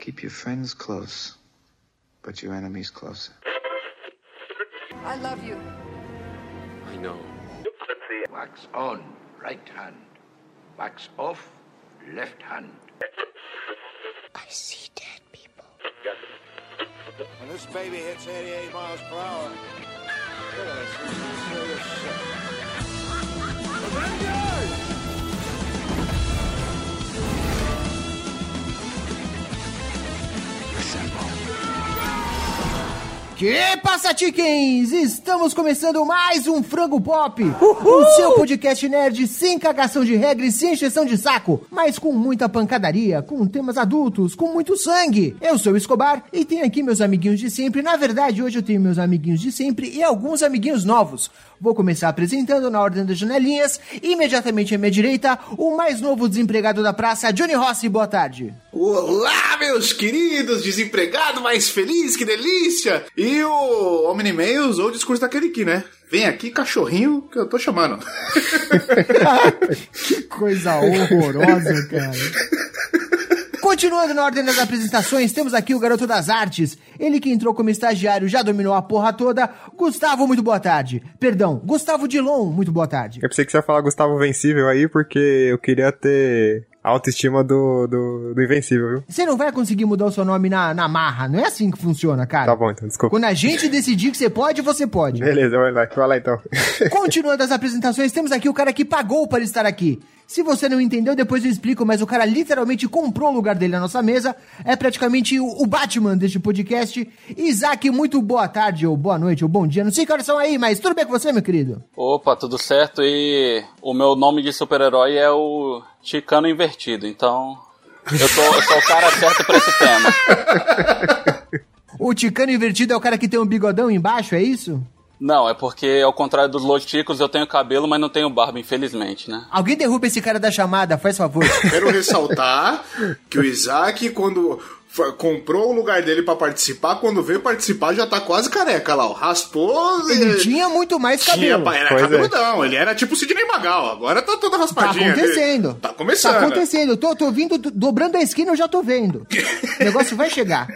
Keep your friends close, but your enemies closer. I love you. I know. Wax on, right hand. Wax off, left hand. I see dead people. When this baby hits 88 miles per hour, Avengers! Que passa, chickens? Estamos começando mais um Frango Pop, o seu podcast nerd sem cagação de regra e sem encheção de saco, mas com muita pancadaria, com temas adultos, com muito sangue. Eu sou o Escobar e tenho aqui meus amiguinhos de sempre. Na verdade, hoje eu tenho meus amiguinhos de sempre e alguns amiguinhos novos. Vou começar apresentando na ordem das janelinhas. Imediatamente à minha direita, o mais novo desempregado da praça, Johnny Rossi. Boa tarde. Olá, meus queridos, desempregado mais feliz, que delícia! E o Homem e-mails ou o discurso daquele aqui, né? Vem aqui, cachorrinho, que eu tô chamando. que coisa horrorosa, cara. Continuando na ordem das apresentações, temos aqui o garoto das artes. Ele que entrou como estagiário já dominou a porra toda. Gustavo, muito boa tarde. Perdão, Gustavo Dilon, muito boa tarde. Eu pensei que você ia falar Gustavo Vencível aí, porque eu queria ter a autoestima do, do, do Invencível, viu? Você não vai conseguir mudar o seu nome na, na marra. Não é assim que funciona, cara. Tá bom, então, desculpa. Quando a gente decidir que você pode, você pode. Beleza, vai lá, vai lá então. Continuando as apresentações, temos aqui o cara que pagou para estar aqui. Se você não entendeu, depois eu explico, mas o cara literalmente comprou o lugar dele na nossa mesa. É praticamente o, o Batman deste podcast. Isaac, muito boa tarde, ou boa noite, ou bom dia. Não sei que horas são aí, mas tudo bem com você, meu querido? Opa, tudo certo. E o meu nome de super-herói é o Chicano Invertido, então eu, tô, eu sou o cara certo pra esse tema. O Ticano Invertido é o cara que tem um bigodão embaixo, é isso? Não, é porque ao contrário dos loticos eu tenho cabelo, mas não tenho barba, infelizmente, né? Alguém derruba esse cara da chamada, faz favor. Quero ressaltar que o Isaac, quando comprou o lugar dele pra participar, quando veio participar já tá quase careca lá, ó. Raspou. Ele tinha muito mais tinha, cabelo. pa- era Pois é. cabeludão, ele era tipo o Sidney Magal, agora tá toda Tá raspadinha. acontecendo. Tá começando. Tá acontecendo. Eu tô, tô vindo, do- dobrando a esquina, eu já tô vendo. O negócio vai chegar.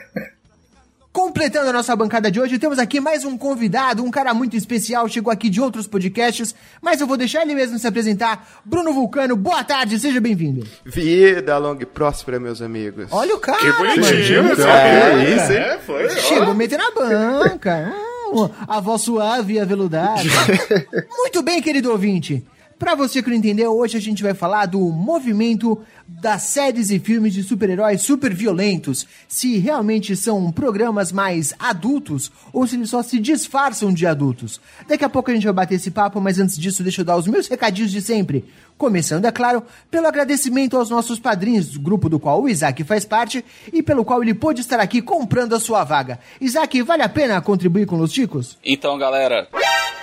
Completando a nossa bancada de hoje, temos aqui mais um convidado, um cara muito especial, chegou aqui de outros podcasts, mas eu vou deixar ele mesmo se apresentar. Bruno Vulcano, boa tarde, seja bem-vindo. Vida longa e próspera, meus amigos. Olha o cara, Que bonitinho, mano. né? É, isso, hein? É, foi. Chegou metendo na banca. Ah, a voz suave e aveludada. Muito bem, querido ouvinte. Pra você que não entendeu, hoje a gente vai falar do movimento das séries e filmes de super-heróis super violentos. Se realmente são programas mais adultos ou se eles só se disfarçam de adultos. Daqui a pouco a gente vai bater esse papo, mas antes disso deixa eu dar os meus recadinhos de sempre. Começando, é claro, pelo agradecimento aos nossos padrinhos, grupo do qual o Isaac faz parte e pelo qual ele pôde estar aqui comprando a sua vaga. Isaac, vale a pena contribuir com os Ticos? Então, galera.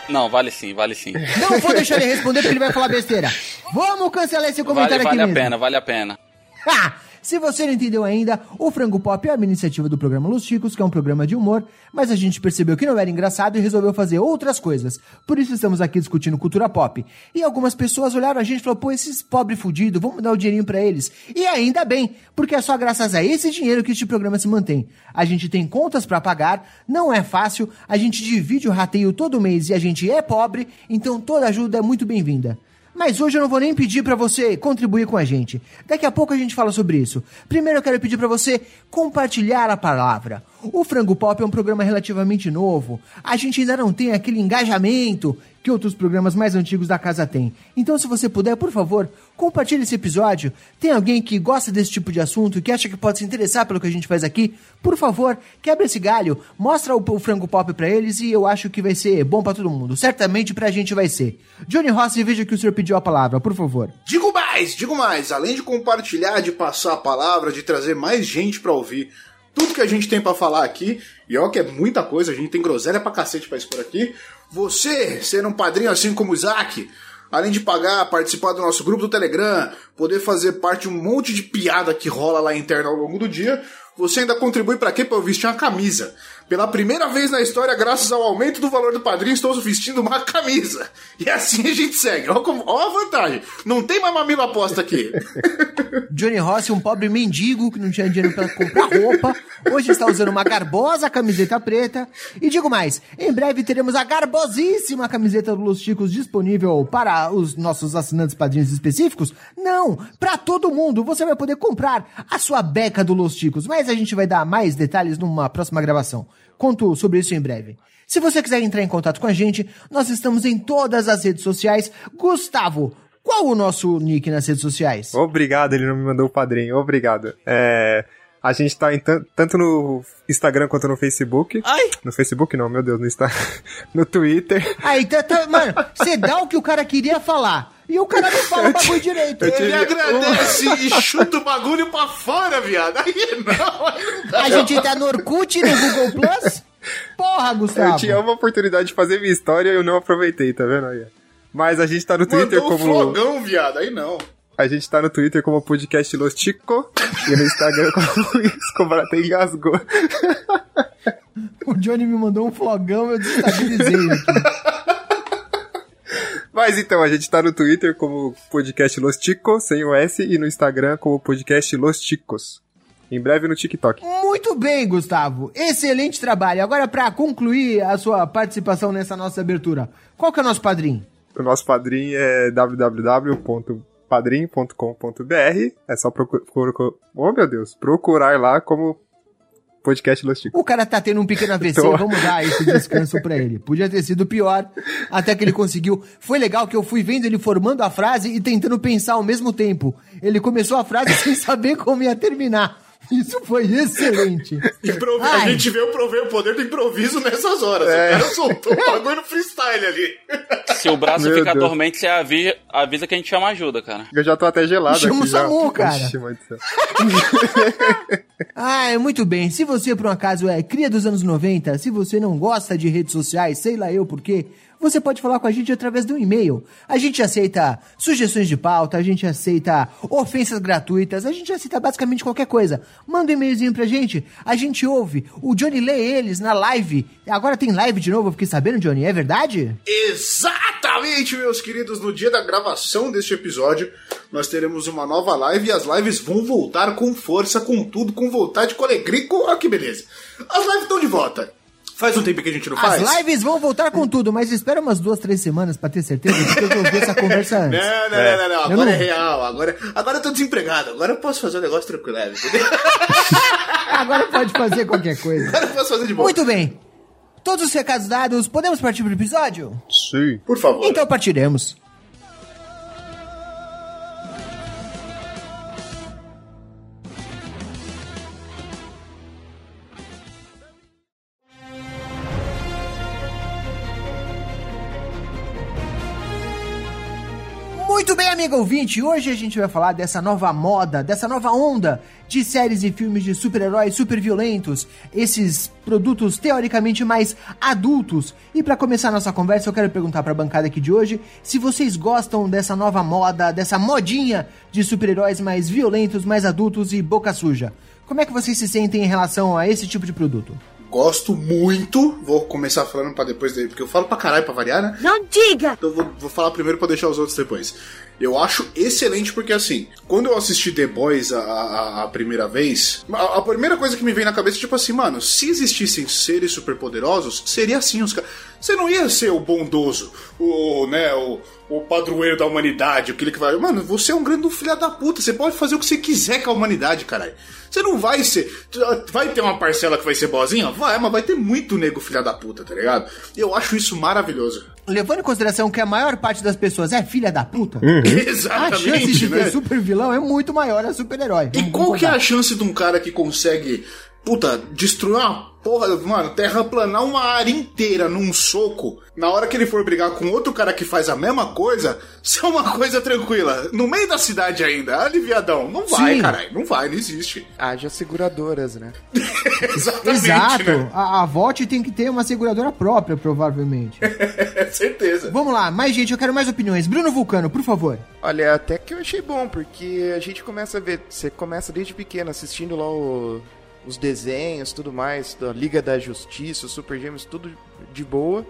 Não, vale sim, vale sim. Não vou deixar ele responder porque ele vai falar besteira. Vamos cancelar esse Vale, comentário vale aqui a mesmo. pena, vale a pena. Ha! Se você não entendeu ainda, o Frango Pop é uma iniciativa do programa Los Chicos, que é um programa de humor, mas a gente percebeu que não era engraçado e resolveu fazer outras coisas. Por isso estamos aqui discutindo cultura pop. E algumas pessoas olharam a gente e falaram, pô, esses pobres fudidos, vamos dar o dinheirinho pra eles. E ainda bem, porque é só graças a esse dinheiro que este programa se mantém. A gente tem contas pra pagar, não é fácil, a gente divide o rateio todo mês e a gente é pobre, então toda ajuda é muito bem-vinda. Mas hoje eu não vou nem pedir pra você contribuir com a gente. Daqui a pouco a gente fala sobre isso. Primeiro eu quero pedir pra você compartilhar a palavra. O Frango Pop é um programa relativamente novo. A gente ainda não tem aquele engajamento que outros programas mais antigos da casa têm. Então, se você puder, por favor, compartilhe esse episódio. Tem alguém que gosta desse tipo de assunto e que acha que pode se interessar pelo que a gente faz aqui? Por favor, quebra esse galho, mostra o, o Frango Pop pra eles e eu acho que vai ser bom pra todo mundo. Certamente pra gente vai ser. Johnny Rossi, veja que o senhor pediu a palavra, por favor. Digo mais, digo mais. Além de compartilhar, de passar a palavra, de trazer mais gente pra ouvir tudo que a gente tem pra falar aqui, e ó que é muita coisa, a gente tem groselha pra cacete pra expor aqui. Você, ser um padrinho assim como o Isaac, além de pagar, participar do nosso grupo do Telegram, poder fazer parte de um monte de piada que rola lá interna ao longo do dia, você ainda contribui para quê? Pra eu vestir uma camisa. Pela primeira vez na história, graças ao aumento do valor do padrinho, estou vestindo uma camisa. E assim a gente segue. Olha, a vantagem. Não tem mais mamilo aposta aqui. Johnny Rossi, um pobre mendigo que não tinha dinheiro para comprar roupa, hoje está usando uma garbosa camiseta preta. E digo mais, em breve teremos a garbosíssima camiseta do Los Chicos disponível para os nossos assinantes padrinhos específicos? Não, para todo mundo. Você vai poder comprar a sua beca do Los Chicos, mas a gente vai dar mais detalhes numa próxima gravação. Conto sobre isso em breve. Se você quiser entrar em contato com a gente, nós estamos em todas as redes sociais. Gustavo, qual o nosso nick nas redes sociais? Obrigado, ele não me mandou o padrinho. Obrigado. É, a gente tá tanto no Instagram quanto no Facebook. Ai! No Facebook não, meu Deus, no Insta... no Twitter. Aí, tá, tá, mano, você dá o que o cara queria falar. E o cara não fala o bagulho direito. Ele agradece e chuta o bagulho pra fora, viado. Aí não, aí não dá. A gente tá no Orkut, no Google Plus? Porra, Gustavo. Eu tinha uma oportunidade de fazer minha história e eu não aproveitei, tá vendo aí? Mas a gente tá no Twitter Mandou como. flogão, viado. Aí não. A gente tá no Twitter como podcast Los Chico e no Instagram como Luiz Cobra até engasgou. O Johnny me mandou um flogão, eu desestabilizei aqui. Mas então, a gente tá no Twitter como podcast Los Chico, sem o S, e no Instagram como podcast Los Chicos. Em breve no TikTok. Muito bem, Gustavo. Excelente trabalho. Agora, pra concluir a sua participação nessa nossa abertura, qual que é o nosso padrinho? O nosso padrinho é www.padrim.com.br. É só procurar. Oh, meu Deus. Procurar lá como podcast Chicos. O cara tá tendo um pequeno AVC, Tô. vamos dar esse descanso pra ele. Podia ter sido pior, até que ele conseguiu. Foi legal que eu fui vendo ele formando a frase e tentando pensar ao mesmo tempo. Ele começou a frase sem saber como ia terminar. Isso foi excelente. Improvi- A gente vê o, o poder do improviso nessas horas. É. O cara soltou o bagulho no freestyle ali. Se o braço Meu ficar Deus. dormente, você avi- avisa que a gente chama ajuda, cara. Eu já tô até gelado Chama aqui o já. SAMU, cara. Ixi, mãe do céu. Ah, é muito bem. Se você, por um acaso, é cria dos anos 90, se você não gosta de redes sociais, sei lá eu por quê, você pode falar com a gente através do e-mail. A gente aceita sugestões de pauta, a gente aceita ofensas gratuitas, a gente aceita basicamente qualquer coisa. Manda um e-mailzinho pra gente, a gente ouve. O Johnny lê eles na live. Agora tem live de novo, eu fiquei sabendo, Johnny, é verdade? Exatamente, meus queridos. No dia da gravação deste episódio, nós teremos uma nova live e as lives vão voltar com força, com tudo, com vontade, com alegria. Com... Olha que beleza. As lives estão de volta. Faz um tempo que a gente não As faz. lives vão voltar com tudo, mas espera umas duas, três semanas pra ter certeza, porque eu já ouvi essa conversa antes. Não, não, não, não, não. Eu Agora não- é real. Agora, agora eu tô desempregado. Agora eu posso fazer um negócio tranquilo, entendeu? Agora pode fazer qualquer coisa. Agora eu posso fazer de boa. Muito bem. Todos os recados dados, podemos partir pro episódio? Sim. Por favor. Então partiremos. Muito bem, amigo ouvinte, hoje a gente vai falar dessa nova moda, dessa nova onda de séries e filmes de super-heróis super violentos, esses produtos teoricamente mais adultos. E pra começar a nossa conversa, eu quero perguntar pra bancada aqui de hoje se vocês gostam dessa nova moda, dessa modinha de super-heróis mais violentos, mais adultos e boca suja. Como é que vocês se sentem em relação a esse tipo de produto? Gosto muito. Vou começar falando pra depois dele, porque eu falo pra caralho pra variar, né? Não diga! Então eu vou, vou falar primeiro pra deixar os outros depois. Eu acho excelente porque, assim, quando eu assisti The Boys a, a- a primeira vez, a, a primeira coisa que me veio na cabeça é tipo assim, mano, se existissem seres superpoderosos, seria assim os caras. Você não ia ser o bondoso, o, né, o, o padroeiro da humanidade, aquele que vai. Mano, você é um grande filho da puta, você pode fazer o que você quiser com a humanidade, caralho. Você não vai ser. Vai ter uma parcela que vai ser boazinha? Vai, mas vai ter muito nego filha da puta, tá ligado? Eu acho isso maravilhoso. Levando em consideração que a maior parte das pessoas é filha da puta, a chance de ter né? super vilão é muito maior a super-herói. E qual que é a chance de um cara que consegue, puta, destruir uma porra, mano, terraplanar uma área inteira num soco, na hora que ele for brigar com outro cara que faz a mesma coisa, ser uma coisa tranquila, no meio da cidade ainda, aliviadão, não vai, caralho, não vai, não existe. Haja seguradoras, né? Exatamente, Exato. né? A, a VOT tem que ter uma seguradora própria, provavelmente. É certeza. Vamos lá, mais gente, eu quero mais opiniões. Bruno Vulcano, por favor. Olha, até que eu achei bom, porque a gente começa a ver, você começa desde pequeno assistindo lá o os desenhos, tudo mais, da Liga da Justiça, os Super Gêmeos, tudo de boa.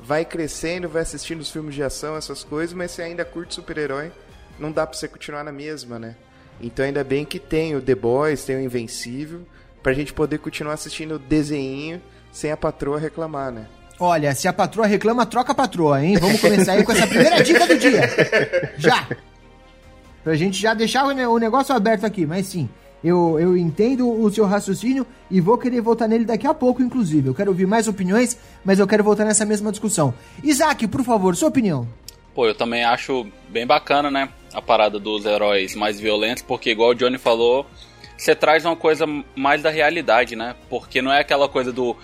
Vai crescendo, vai assistindo os filmes de ação, essas coisas, mas você ainda curte super-herói, não dá pra você continuar na mesma, né? Então ainda bem que tem o The Boys, tem o Invencível, pra gente poder continuar assistindo o desenho sem a patroa reclamar, né? Olha, se a patroa reclama, troca a patroa, hein? Vamos começar aí com essa primeira dica do dia. Já! Pra gente já deixar o negócio aberto aqui, mas sim. Eu, eu entendo o seu raciocínio e vou querer voltar nele daqui a pouco, inclusive. Eu quero ouvir mais opiniões, mas eu quero voltar nessa mesma discussão. Isaac, por favor, sua opinião. Pô, eu também acho bem bacana, né? A parada dos heróis mais violentos, porque, igual o Johnny falou, você traz uma coisa mais da realidade, né? Porque não é aquela coisa do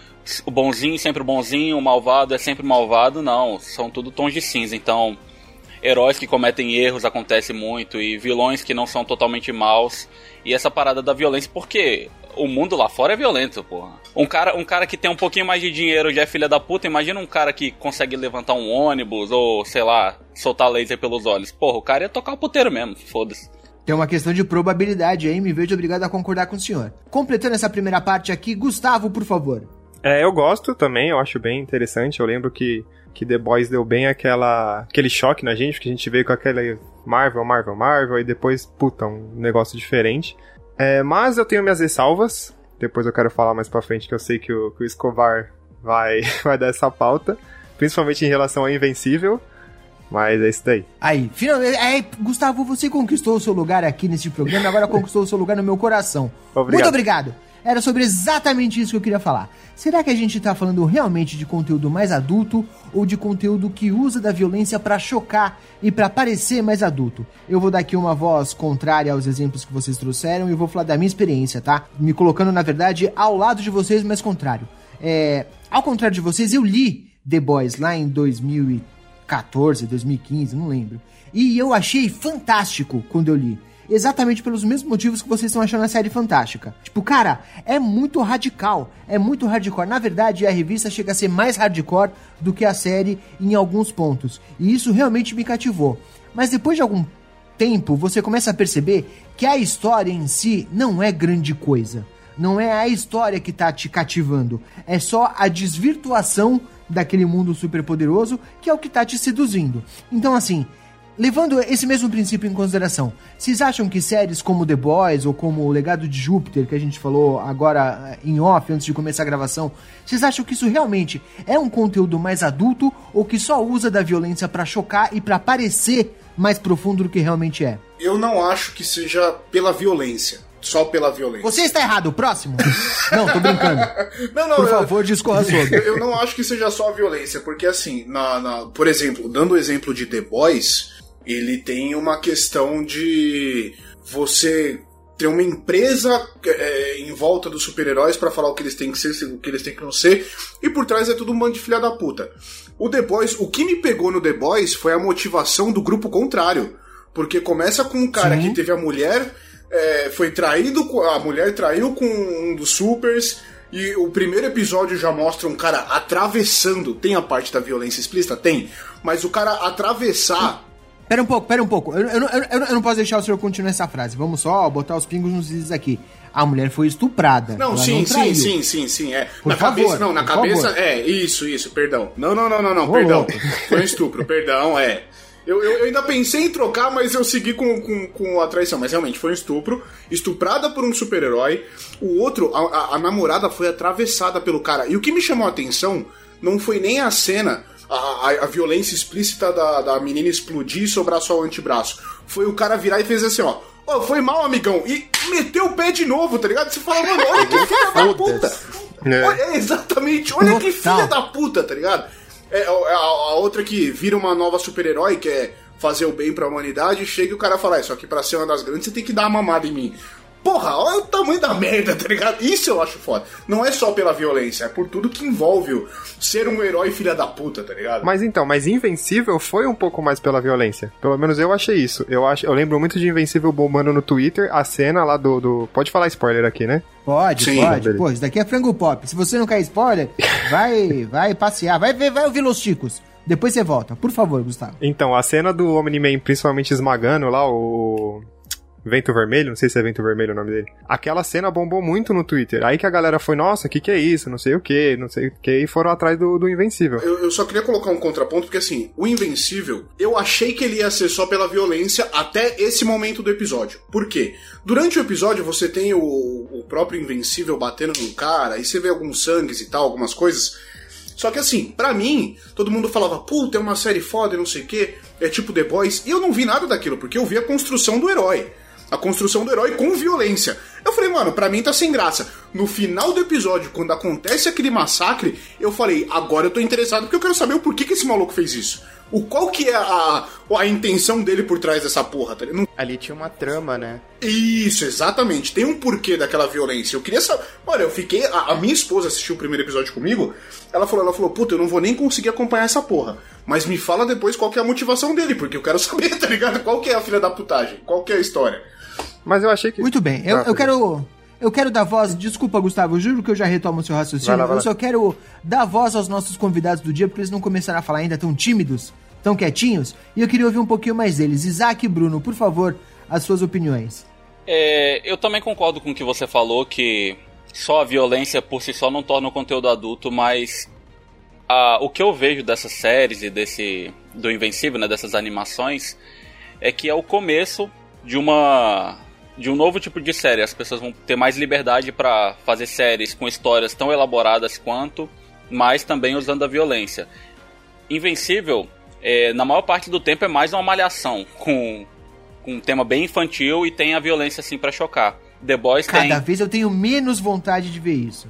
o bonzinho sempre bonzinho, o malvado é sempre malvado, não. São tudo tons de cinza. Então, heróis que cometem erros acontece muito e vilões que não são totalmente maus. E essa parada da violência, porque o mundo lá fora é violento, porra. Um cara, um cara que tem um pouquinho mais de dinheiro já é filha da puta. Imagina um cara que consegue levantar um ônibus ou, sei lá, soltar laser pelos olhos. Porra, o cara ia tocar o puteiro mesmo, foda-se. Tem uma questão de probabilidade aí, me vejo obrigado a concordar com o senhor. Completando essa primeira parte aqui, Gustavo, por favor. É, eu gosto também, eu acho bem interessante. Eu lembro que, que The Boys deu bem aquela, aquele choque na gente, porque a gente veio com aquele Marvel, Marvel, Marvel, e depois, puta, um negócio diferente. É, mas eu tenho minhas ressalvas, depois eu quero falar mais pra frente, que eu sei que o, que o Escobar vai, vai dar essa pauta, principalmente em relação ao Invencível. Mas é isso daí. Aí, finalmente, aí, Gustavo, você conquistou o seu lugar aqui nesse programa, agora conquistou o seu lugar no meu coração. Obrigado. Muito obrigado. Era sobre exatamente isso que eu queria falar. Será que a gente tá falando realmente de conteúdo mais adulto ou de conteúdo que usa da violência pra chocar e pra parecer mais adulto? Eu vou dar aqui uma voz contrária aos exemplos que vocês trouxeram e vou falar da minha experiência, tá? Me colocando, na verdade, ao lado de vocês, mas contrário. É, ao contrário de vocês, eu li The Boys lá em 2014, 2015, não lembro. E eu achei fantástico quando eu li. Exatamente pelos mesmos motivos que vocês estão achando a série fantástica. Tipo, cara, é muito radical, é muito hardcore. Na verdade, a revista chega a ser mais hardcore do que a série em alguns pontos. E isso realmente me cativou. Mas depois de algum tempo, você começa a perceber que a história em si não é grande coisa. Não é a história que tá te cativando. É só a desvirtuação daquele mundo superpoderoso que é o que tá te seduzindo. Então, assim, Levando esse mesmo princípio em consideração, vocês acham que séries como The Boys ou como O Legado de Júpiter, que a gente falou agora eh, em off, antes de começar a gravação, vocês acham que isso realmente é um conteúdo mais adulto ou que só usa da violência pra chocar e pra parecer mais profundo do que realmente é? Eu não acho que seja pela violência. Só pela violência. Você está errado, próximo? não, tô brincando. Não, não, Por eu- favor, discorra sobre. Eu, eu não acho que seja só a violência, porque assim, na, na- por exemplo, dando o exemplo de The Boys, ele tem uma questão de você ter uma empresa é, em volta dos super-heróis pra falar o que eles têm que ser, o que eles têm que não ser, e por trás é tudo um bando de filha da puta. O The Boys, o que me pegou no The Boys foi a motivação do grupo contrário. Porque começa com um cara que teve a mulher, é, foi traído, a mulher traiu com um dos supers, e o primeiro episódio já mostra um cara atravessando. Tem a parte da violência explícita? Tem. Mas o cara atravessar. Pera um pouco, pera um pouco. Eu, eu, não- eu, eu não- posso deixar o senhor continuar essa frase. Vamos só botar os pingos nos is aqui. A mulher foi estuprada. Não, sim, não sim, sim, sim, sim. É. Por na favor, cabeça, não, na cabeça. favor. É, isso, isso, perdão. Não, não, não, não, não, Ô, perdão. louco. Foi um estupro, perdão, é. Eu, eu, eu ainda pensei em trocar, mas eu segui com, com, com a traição. Mas realmente, foi um estupro. Estuprada por um super-herói. O outro, a, a- a namorada foi atravessada pelo cara. E o que me chamou a atenção não foi nem a cena, a, a, a violência explícita da, da menina explodir e sobrar só o antebraço. Foi o cara virar e fez assim, ó. Ó, foi mal, amigão. E meteu o pé de novo, tá ligado? Você fala, mano, olha que filha da puta. É. Olha, é, exatamente, olha que filha da puta, tá ligado? É, a, a- a outra que vira uma nova super-herói, que é fazer o bem pra humanidade, chega e o cara fala, é, só que pra ser uma das grandes você tem que dar uma mamada em mim. Porra, olha o tamanho da merda, tá ligado? Isso eu acho foda. Não é só pela violência, é por tudo que envolve o ser um herói filha da puta, tá ligado? Mas então, mas Invencível foi um pouco mais pela violência. Pelo menos eu achei isso. Eu, acho, eu lembro muito de Invencível bombando no Twitter, a cena lá do. do- Pode falar spoiler aqui, né? Pode, Sim, pode. Pô, isso daqui é frango pop. Se você não quer spoiler, vai, vai passear, vai ver, vai ouvir Los Chicos. Depois você volta. Por favor, Gustavo. Então, a cena do Omni-Man principalmente esmagando lá o. Vento Vermelho, não sei se é Vento Vermelho o nome dele. Aquela cena bombou muito no Twitter. Aí que a galera foi, nossa, o que, que é isso? Não sei o que, não sei o que, e foram atrás do, do Invencível. Eu, eu só queria colocar um contraponto, porque assim, o Invencível, eu achei que ele ia ser só pela violência até esse momento do episódio. Por quê? Durante o episódio você tem o, o próprio Invencível batendo num cara, aí você vê alguns sangues e tal, algumas coisas. Só que assim, pra mim, todo mundo falava, puta, é uma série foda e não sei o que, é tipo The Boys, e eu não vi nada daquilo, porque eu vi a construção do herói. A construção do herói com violência. Eu falei, mano, pra mim tá sem graça. No final do episódio, quando acontece aquele massacre, eu falei, agora eu tô interessado porque eu quero saber o porquê que esse maluco fez isso. O qual que é a, a intenção dele por trás dessa porra, tá ligado? Ali tinha uma trama, né? Isso, exatamente. Tem um porquê daquela violência. Eu queria saber. Olha, eu fiquei. A, a minha esposa assistiu o primeiro episódio comigo. Ela falou, ela falou, puta, eu não vou nem conseguir acompanhar essa porra. Mas me fala depois qual que é a motivação dele, porque eu quero saber, tá ligado? Qual que é a filha da putagem? Qual que é a história? Mas eu achei que. Muito bem, eu, Ah, eu quero. Eu quero dar voz, desculpa, Gustavo, eu juro que eu já retomo o seu raciocínio. Vai lá, vai eu lá. só quero dar voz aos nossos convidados do dia, porque eles não começaram a falar ainda tão tímidos, tão quietinhos, e eu queria ouvir um pouquinho mais deles. Isaac e Bruno, por favor, as suas opiniões. É, eu também concordo com o que você falou, que só a violência por si só não torna o conteúdo adulto, mas a- o que eu vejo dessas séries e desse do Invencível, né, dessas animações, é que é o começo de uma de um novo tipo de série. As pessoas vão ter mais liberdade para fazer séries com histórias tão elaboradas quanto, mas também usando a violência. Invencível, é, na maior parte do tempo é mais uma malhação com com um tema bem infantil e tem a violência assim pra chocar. The Boys tem Cada vez eu tenho menos vontade de ver isso.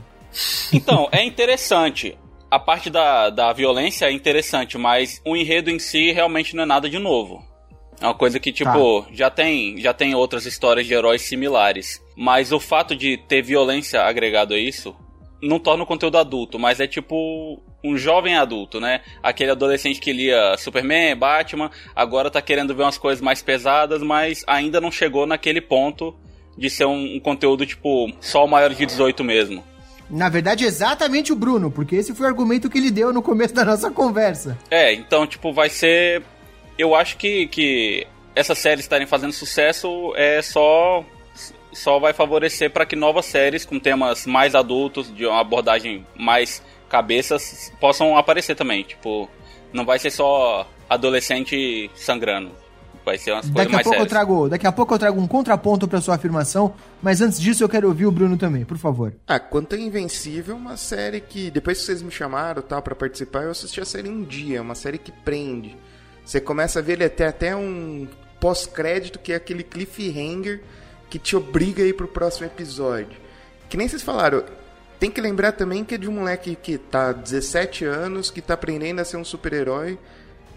então, é interessante. A parte da, da violência é interessante, mas o enredo em si realmente não é nada de novo. É uma coisa que, tipo, já tem já tem outras histórias de heróis similares. Mas o fato de ter violência agregado a isso não torna o conteúdo adulto, mas é tipo um jovem adulto, né? Aquele adolescente que lia Superman, Batman, agora tá querendo ver umas coisas mais pesadas, mas ainda não chegou naquele ponto de ser um, um conteúdo, tipo, só o maior de 18 mesmo. Na verdade, exatamente o Bruno, porque esse foi o argumento que ele deu no começo da nossa conversa. É, então, tipo, vai ser. Eu acho que, que essas séries estarem fazendo sucesso é só. Só vai favorecer para que novas séries com temas mais adultos, de uma abordagem mais cabeças, possam aparecer também. Tipo, não vai ser só adolescente sangrando. Vai ser umas coisas Daqui a mais pouco eu sérias. trago, daqui a pouco eu trago um contraponto pra sua afirmação, mas antes disso eu quero ouvir o Bruno também, por favor. Ah, quanto a Invencível, uma série que, depois que vocês me chamaram tal para participar, eu assisti a série um dia, uma série que prende. Você começa a ver ele até até um pós-crédito que é aquele cliffhanger que te obriga a ir pro próximo episódio. Que nem vocês falaram, tem que lembrar também que é de um moleque que tá 17 anos, que tá aprendendo a ser um super-herói,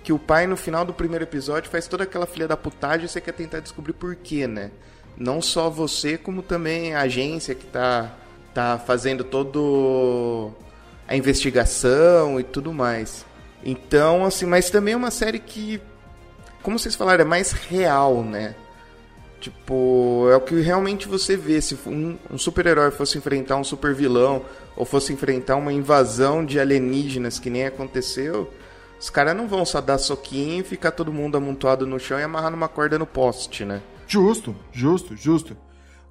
que o pai no final do primeiro episódio faz toda aquela filha da putagem e você quer tentar descobrir por quê, né? Não só você, como também a agência que tá, tá fazendo todo a investigação e tudo mais. Então, assim, mas também é uma série que, como vocês falaram, é mais real, né? Tipo, é o que realmente você vê. Se um, um super-herói fosse enfrentar um super-vilão ou fosse enfrentar uma invasão de alienígenas que nem aconteceu, os caras não vão só dar soquinho e ficar todo mundo amontoado no chão e amarrar numa corda no poste, né? Justo, justo, justo.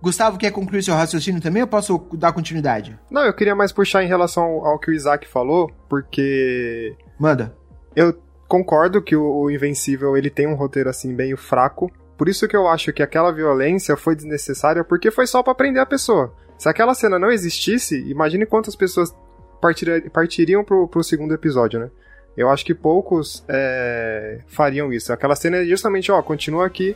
Gustavo, quer concluir seu raciocínio também ou posso dar continuidade? Não, eu queria mais puxar em relação ao, que o Isaac falou, porque Manda. eu concordo que o, Invencível ele tem um roteiro assim meio fraco. Por isso que eu acho que aquela violência foi desnecessária, porque foi só pra prender a pessoa. Se aquela cena não existisse, imagine quantas pessoas partira- partiriam pro, pro segundo episódio, né? Eu acho que poucos é, fariam isso. Aquela cena é justamente, ó, continua aqui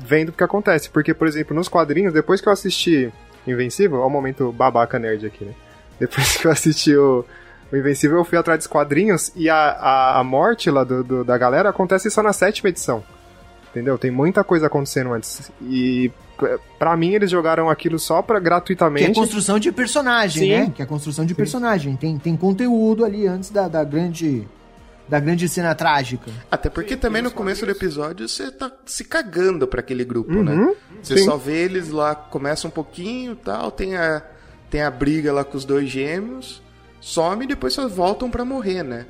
vendo o que acontece. Porque, por exemplo, nos quadrinhos, depois que eu assisti Invencível, ó o momento babaca nerd aqui, né? Depois que eu assisti o, o Invencível, eu fui atrás dos quadrinhos e a, a, a morte lá do, do- da galera acontece só na sétima edição. Entendeu? Tem muita coisa acontecendo antes. E p- pra mim eles jogaram aquilo só pra Que é gratuitamente. construção de personagem, Sim. né? Que é construção de personagem. Tem, tem conteúdo ali antes da, da grande da grande cena trágica. Até porque também no começo do episódio você tá se cagando pra aquele grupo, Uhum, né? Você sim. só vê eles lá, começa um pouquinho tal, tem a, tem a briga lá com os dois gêmeos, some e depois só voltam pra morrer, né?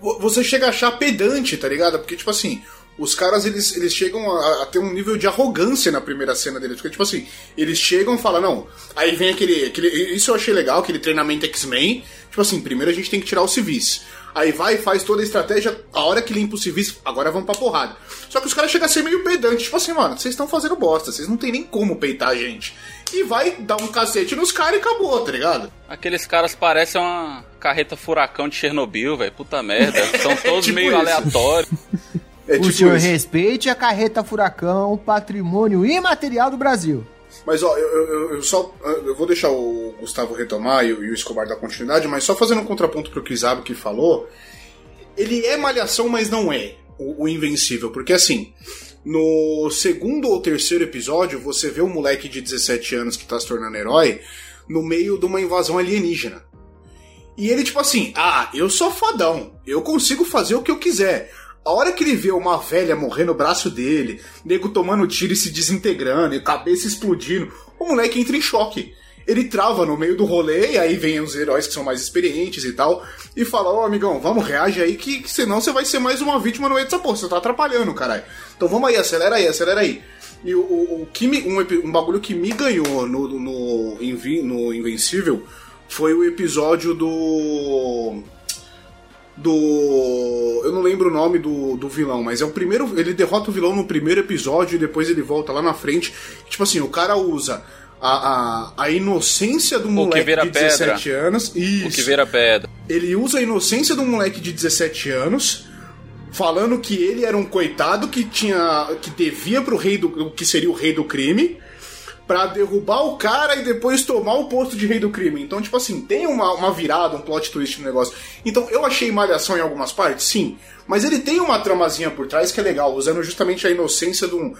Vo- Você chega a achar pedante, tá ligado? Porque, tipo assim, os caras eles, eles chegam a, a, ter um nível de arrogância na primeira cena deles. Porque, tipo assim, eles chegam e falam, não. Aí vem aquele, aquele. Isso eu achei legal, aquele treinamento X-Men. Tipo assim, primeiro a gente tem que tirar os civis. Aí vai e faz toda a estratégia, a hora que limpa os civis, agora vamos pra porrada. Só que os caras chegam a ser meio pedantes, tipo assim, mano, vocês estão fazendo bosta, vocês não tem nem como peitar a gente. E vai dar um cacete nos caras e acabou, tá ligado? Aqueles caras parecem uma carreta furacão de Chernobyl, velho. Puta merda. São todos tipo meio isso. aleatórios. É o tipo senhor isso. respeite a carreta furacão, patrimônio imaterial do Brasil. Mas ó, eu, eu, eu só. Eu vou deixar o Gustavo retomar e, o- Escobar dar continuidade, mas só fazendo um contraponto pro que o Isabo que falou. Ele é malhação, mas não é o, o Invencível. Porque assim, no segundo ou terceiro episódio, você vê um moleque de 17 anos que tá se tornando herói no meio de uma invasão alienígena. E ele, tipo assim, ah, eu sou fodão, eu consigo fazer o que eu quiser. A hora que ele vê uma velha morrer no braço dele, nego tomando tiro e se desintegrando, e cabeça explodindo, o moleque entra em choque. Ele trava no meio do rolê, e aí vem os heróis que são mais experientes e tal, e fala, ô amigão, vamos, reage aí, que, que senão você vai ser mais uma vítima no meio dessa porra, você tá atrapalhando, caralho. Então vamos aí, acelera aí, acelera aí. E o, o, o que me, um, um bagulho que me ganhou no, no, Invi- no Invencível foi o episódio do. Do. Eu não lembro o nome do, do vilão, mas é o primeiro. Ele derrota o vilão no primeiro episódio e depois ele volta lá na frente. Tipo assim, o cara usa a, a, a inocência do moleque de 17 pedra. anos. Isso. O que vira pedra. Ele usa a inocência um moleque de 17 anos, falando que ele era um coitado que tinha. que devia pro rei do. que seria o rei do crime. Pra derrubar o cara e depois tomar o posto de rei do crime. Então, tipo assim, tem uma, uma virada, um plot twist no negócio. Então, eu achei malhação em algumas partes, sim. Mas ele tem uma tramazinha por trás que é legal, usando justamente a inocência de um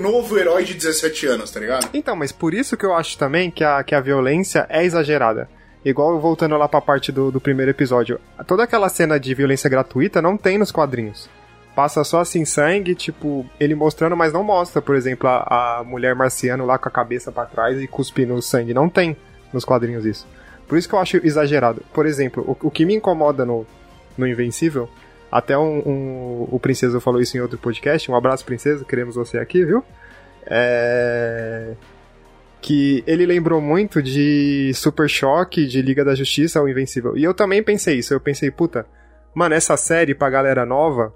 novo herói de 17 anos, tá ligado? Então, mas por isso que eu acho também que a, que a violência é exagerada. Igual voltando lá pra parte do, do primeiro episódio. Toda aquela cena de violência gratuita não tem nos quadrinhos. Passa só assim sangue, tipo, ele mostrando, mas não mostra, por exemplo, a, a mulher marciano lá com a cabeça pra trás e cuspindo sangue. Não tem nos quadrinhos isso. Por isso que eu acho exagerado. Por exemplo, o, o que me incomoda no, no Invencível, até um, um- o Princesa falou isso em outro podcast. Um abraço, Princesa, queremos você aqui, viu? É. Que ele lembrou muito de Super Choque, de Liga da Justiça, o Invencível. E eu também pensei isso. Eu pensei, puta, mano, essa série pra galera nova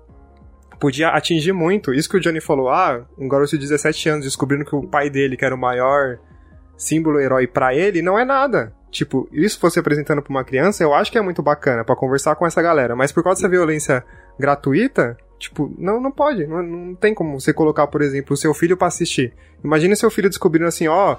podia atingir muito. Isso que o Johnny falou, ah, um garoto de 17 anos descobrindo que o pai dele, que era o maior símbolo herói pra ele, não é nada. Tipo, isso fosse apresentando pra uma criança, eu acho que é muito bacana pra conversar com essa galera. Mas por causa dessa violência gratuita, tipo, não, não pode. Não, não tem como você colocar, por exemplo, o seu filho pra assistir. Imagina seu filho descobrindo assim, ó,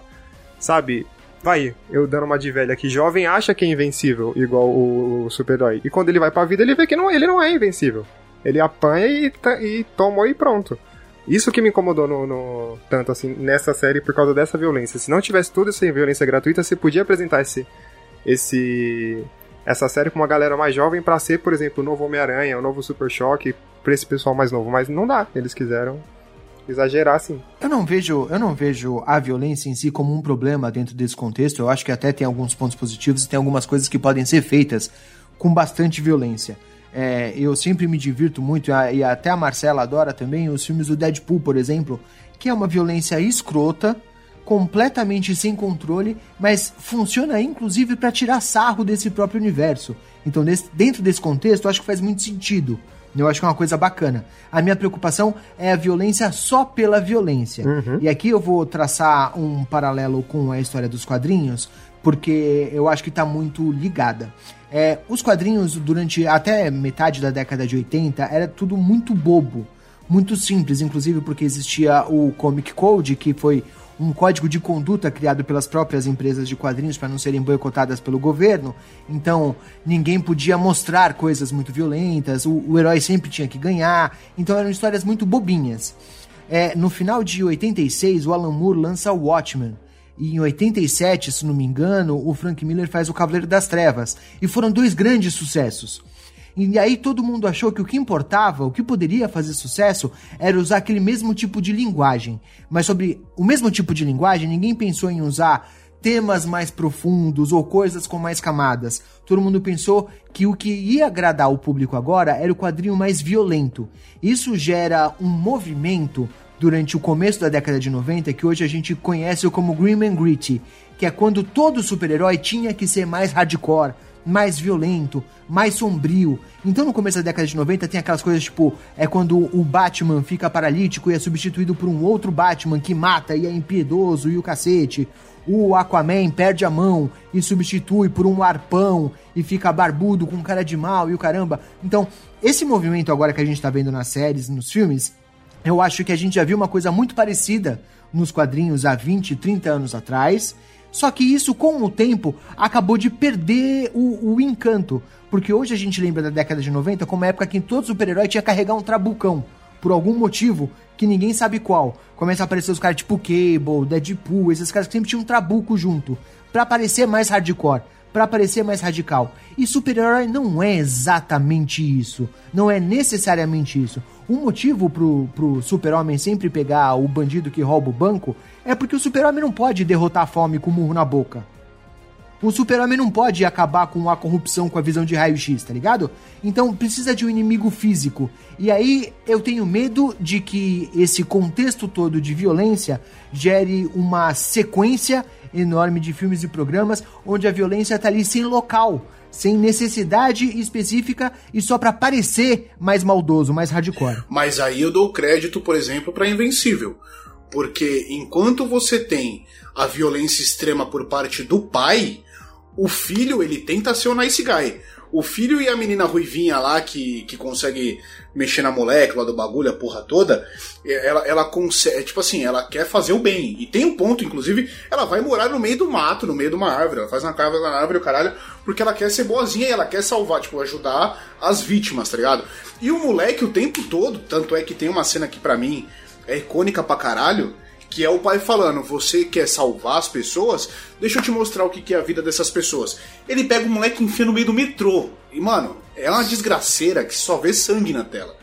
sabe, vai, eu dando uma de velha aqui, jovem acha que é invencível, igual o, o super-herói. E quando ele vai pra vida, ele vê que não, ele não é invencível. Ele apanha e, e tomou e pronto. Isso que me incomodou no, no- tanto assim nessa série por causa dessa violência. Se não tivesse toda essa violência gratuita, você podia apresentar esse esse essa série pra uma galera mais jovem pra ser, por exemplo, o novo Homem-Aranha, o novo Super Choque pra esse pessoal mais novo, mas não dá. Eles quiseram exagerar assim. Eu não vejo, eu não vejo a violência em si como um problema dentro desse contexto. Eu acho que até tem alguns pontos positivos e tem algumas coisas que podem ser feitas com bastante violência. É, eu sempre me divirto muito, e até a Marcela adora também, os filmes do Deadpool, por exemplo, que é uma violência escrota, completamente sem controle, mas funciona inclusive para tirar sarro desse próprio universo. Então, nesse- dentro desse contexto, eu acho que faz muito sentido. Eu acho que é uma coisa bacana. A minha preocupação é a violência só pela violência. E aqui eu vou traçar um paralelo com a história dos quadrinhos, porque eu acho que está muito ligada. É, os quadrinhos, durante até metade da década de 80, era tudo muito bobo, muito simples, inclusive porque existia o Comic Code, que foi um código de conduta criado pelas próprias empresas de quadrinhos para não serem boicotadas pelo governo. Então, ninguém podia mostrar coisas muito violentas, o, o herói sempre tinha que ganhar. Então, eram histórias muito bobinhas. É, no final de 86, o Alan Moore lança o Watchmen. E em 87, se não me engano, o Frank Miller faz o Cavaleiro das Trevas. E foram dois grandes sucessos. E aí todo mundo achou que o que importava, o que poderia fazer sucesso, era usar aquele mesmo tipo de linguagem. Mas sobre o mesmo tipo de linguagem, ninguém pensou em usar temas mais profundos ou coisas com mais camadas. Todo mundo pensou que o que ia agradar o público agora era o quadrinho mais violento. Isso gera um movimento durante o começo da década de 90 que hoje a gente conhece como Grim and Gritty, que é quando todo super-herói tinha que ser mais hardcore, mais violento, mais sombrio. Então no começo da década de 90 tem aquelas coisas tipo, é quando o Batman fica paralítico e é substituído por um outro Batman que mata e é impiedoso e o cacete. O Aquaman perde a mão e substitui por um arpão e fica barbudo com cara de mal e o caramba. Então, esse movimento agora que a gente tá vendo nas séries, nos filmes, eu acho que a gente já viu uma coisa muito parecida nos quadrinhos há 20, 30 anos atrás. Só que isso, com o tempo, acabou de perder o, o encanto. Porque hoje a gente lembra da década de 90 como a época que todo super-herói tinha que carregar um trabucão. Por algum motivo que ninguém sabe qual. Começa a aparecer os caras tipo Cable, Deadpool, esses caras que sempre tinham um trabuco junto. Pra parecer mais hardcore para parecer mais radical. E super-herói não é exatamente isso. Não é necessariamente isso. Um motivo pro, pro super-homem sempre pegar o bandido que rouba o banco é porque o super-homem não pode derrotar a fome com o murro na boca. O super-homem não pode acabar com a corrupção com a visão de raio-x, tá ligado? Então precisa de um inimigo físico. E aí eu tenho medo de que esse contexto todo de violência gere uma sequência enorme de filmes e programas onde a violência tá ali sem local, sem necessidade específica e só para parecer mais maldoso, mais hardcore. Mas aí eu dou crédito, por exemplo, para Invencível. Porque enquanto você tem a violência extrema por parte do pai, o filho ele tenta ser o nice guy. O filho e a menina ruivinha lá que, que consegue mexer na molécula do bagulho, a porra toda, ela, ela consegue, tipo assim, ela quer fazer o bem. E tem um ponto, inclusive, ela vai morar no meio do mato, no meio de uma árvore, ela faz uma casa na árvore, o caralho, porque ela quer ser boazinha e ela quer salvar, tipo, ajudar as vítimas, tá ligado? E o moleque o tempo todo, tanto é que tem uma cena que para mim é icônica pra caralho, que é o pai falando: Você quer salvar as pessoas? Deixa eu te mostrar o que é a vida dessas pessoas. Ele pega o moleque e enfia no meio do metrô. E, mano, é uma desgraceira que só vê sangue na tela.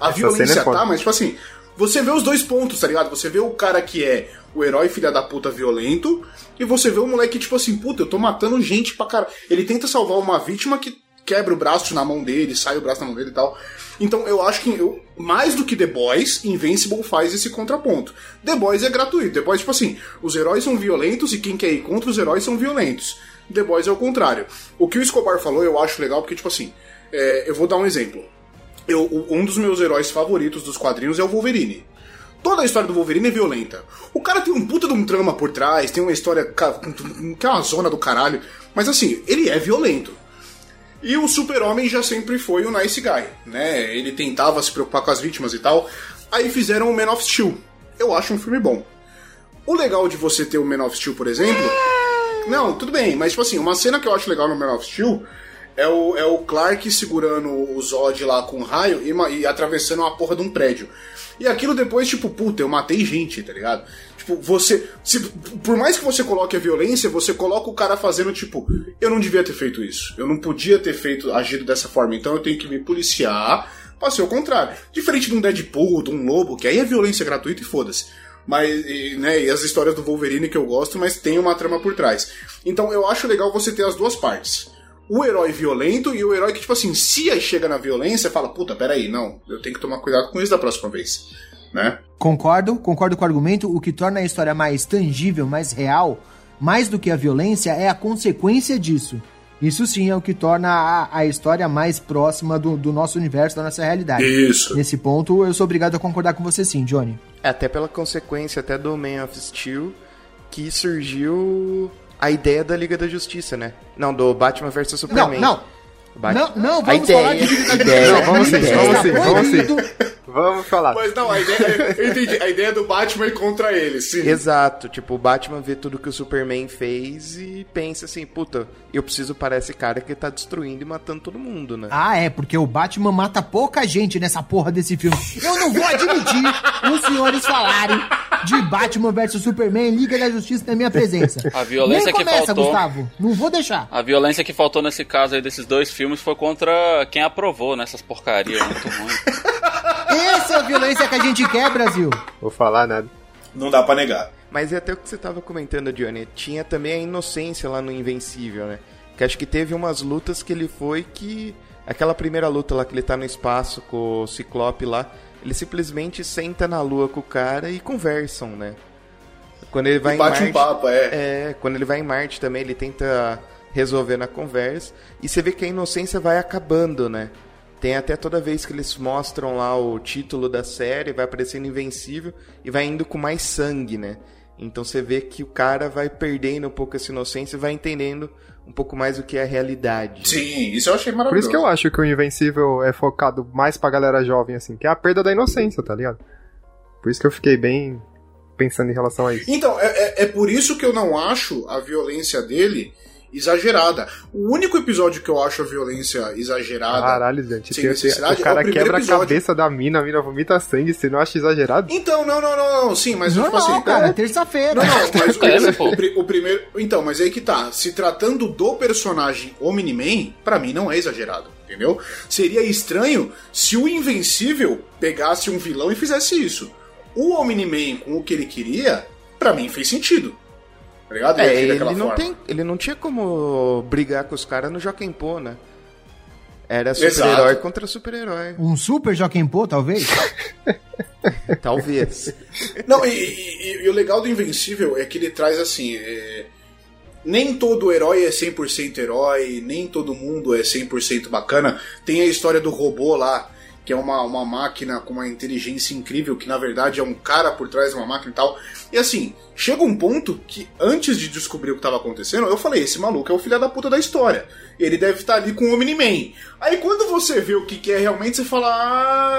A Essa violência é tá, mas, tipo assim, você vê os dois pontos, tá ligado? Você vê o cara que é o herói filha da puta violento, e você vê o moleque, tipo assim, puta, eu tô matando gente pra caralho. Ele tenta salvar uma vítima que quebra o braço na mão dele, sai o braço na mão dele e tal. Então eu acho que eu, mais do que The Boys, Invincible faz esse contraponto. The Boys é gratuito. The Boys, tipo assim, os heróis são violentos e quem quer ir contra os heróis são violentos. The Boys é o contrário. O que o Escobar falou eu acho legal porque, tipo assim, é, eu vou dar um exemplo. Eu, um dos meus heróis favoritos dos quadrinhos é o Wolverine. Toda a história do Wolverine é violenta. O cara tem um puta de um trama por trás, tem uma história que é uma zona do caralho. Mas assim, ele é violento. E o Super-Homem já sempre foi o nice guy, né? Ele tentava se preocupar com as vítimas e tal. Aí fizeram o Man of Steel. Eu acho um filme bom. O legal de você ter o Man of Steel, por exemplo. Não, tudo bem, mas tipo assim, uma cena que eu acho legal no Man of Steel é o, é o Clark segurando o Zod lá com um raio e, e atravessando uma porra de um prédio. E aquilo depois, tipo, puta, eu matei gente, tá ligado? Tipo, você. se- por mais que você coloque a violência, você coloca o cara fazendo, tipo, eu não devia ter feito isso. Eu não podia ter feito, agido dessa forma, então eu tenho que me policiar pra ser o contrário. Diferente de um Deadpool, de um lobo, que aí é violência gratuita e foda-se. Mas, e, né, e as histórias do Wolverine que eu gosto, mas tem uma trama por trás. Então eu acho legal você ter as duas partes. O herói violento e o herói que, tipo assim, se aí chega na violência, fala, puta, peraí, não, eu tenho que tomar cuidado com isso da próxima vez. Né? Concordo, concordo com o argumento. O que torna a história mais tangível, mais real, mais do que a violência, é a consequência disso. Isso sim é o que torna a, a história mais próxima do, do nosso universo, da nossa realidade. Isso. Nesse ponto, eu sou obrigado a concordar com você sim, Johnny. Até pela consequência até do Man of Steel que surgiu a ideia da Liga da Justiça, né? Não, do Batman vs Não, Superman. não. Não, não, a vamos ideia, falar de Liga da Justiça. Não, vamos sim, ideia. vamos sim, vamos sim. Vamos falar. Mas não, a ideia, eu entendi, a ideia do Batman é contra ele, sim. Exato, tipo, o Batman vê tudo que o Superman fez e pensa assim, puta, eu preciso parar esse cara que tá destruindo e matando todo mundo, né? Ah, é, porque o Batman mata pouca gente nessa porra desse filme. Eu não vou admitir os senhores falarem de Batman versus Superman Liga da Justiça na minha presença. A violência Nem que começa, faltou. Gustavo. Não vou deixar. A violência que faltou nesse caso aí desses dois filmes foi contra quem aprovou nessas porcarias muito ruim. Essa é a violência que a gente quer, Brasil. Vou falar nada. Não dá pra negar. Mas é até o que você tava comentando, Johnny. Tinha também a inocência lá no Invencível, né? Que acho que teve umas lutas que ele foi que. Aquela primeira luta lá que ele tá no espaço com o Ciclope lá, ele simplesmente senta na lua com o cara e conversam, né? Quando ele vai E bate em um Marte, papo, é. É, quando ele vai em Marte também, ele tenta resolver na conversa. E você vê que a inocência vai acabando, né? Tem até toda vez que eles mostram lá o título da série, vai aparecendo invencível e vai indo com mais sangue, né? Então você vê que o cara vai perdendo um pouco essa inocência e vai entendendo um pouco mais o que é a realidade. Sim, isso eu achei Por maravilhoso. isso que eu acho que o Invencível é focado mais pra galera jovem, assim, que é a perda da inocência, tá ligado? Por isso que eu fiquei bem pensando em relação a isso. Então, é, é, é por isso que eu não acho a violência dele exagerada. O único episódio que eu acho a violência exagerada. Caralho, gente. sem tem- necessidade, o cara é o quebra episódio. a cabeça da mina, a mina vomita sangue, você não acha exagerado? Então, não, não, não, não, sim, mas tipo Normal, assim. cara, não, terça-feira. Não, não, mas o, É, o pri- o primeiro. Então, mas aí que tá. Se tratando do personagem Omni-Man, pra mim não é exagerado, entendeu? Seria estranho se o Invencível pegasse um vilão e fizesse isso. O Omni-Man, com o que ele queria, pra mim fez sentido. Tá ligado? É, ele não, forma. tem, ele não tinha como brigar com os caras no Joaquim Pô, né? Era super-herói contra super-herói. Um super Joaquim Pô, talvez? Talvez. Não, e, e- e o legal do Invencível é que ele traz assim. é, Nem todo herói é 100% herói, nem todo mundo é 100% bacana. Tem a história do robô lá, que é uma, uma máquina com uma inteligência incrível, que na verdade é um cara por trás de uma máquina e tal. E assim, chega um ponto que antes de descobrir o que estava acontecendo, eu falei: esse maluco é o filho da puta da história. Ele deve estar ali com o Omni-Man. Aí quando você vê o que, que é realmente, você fala: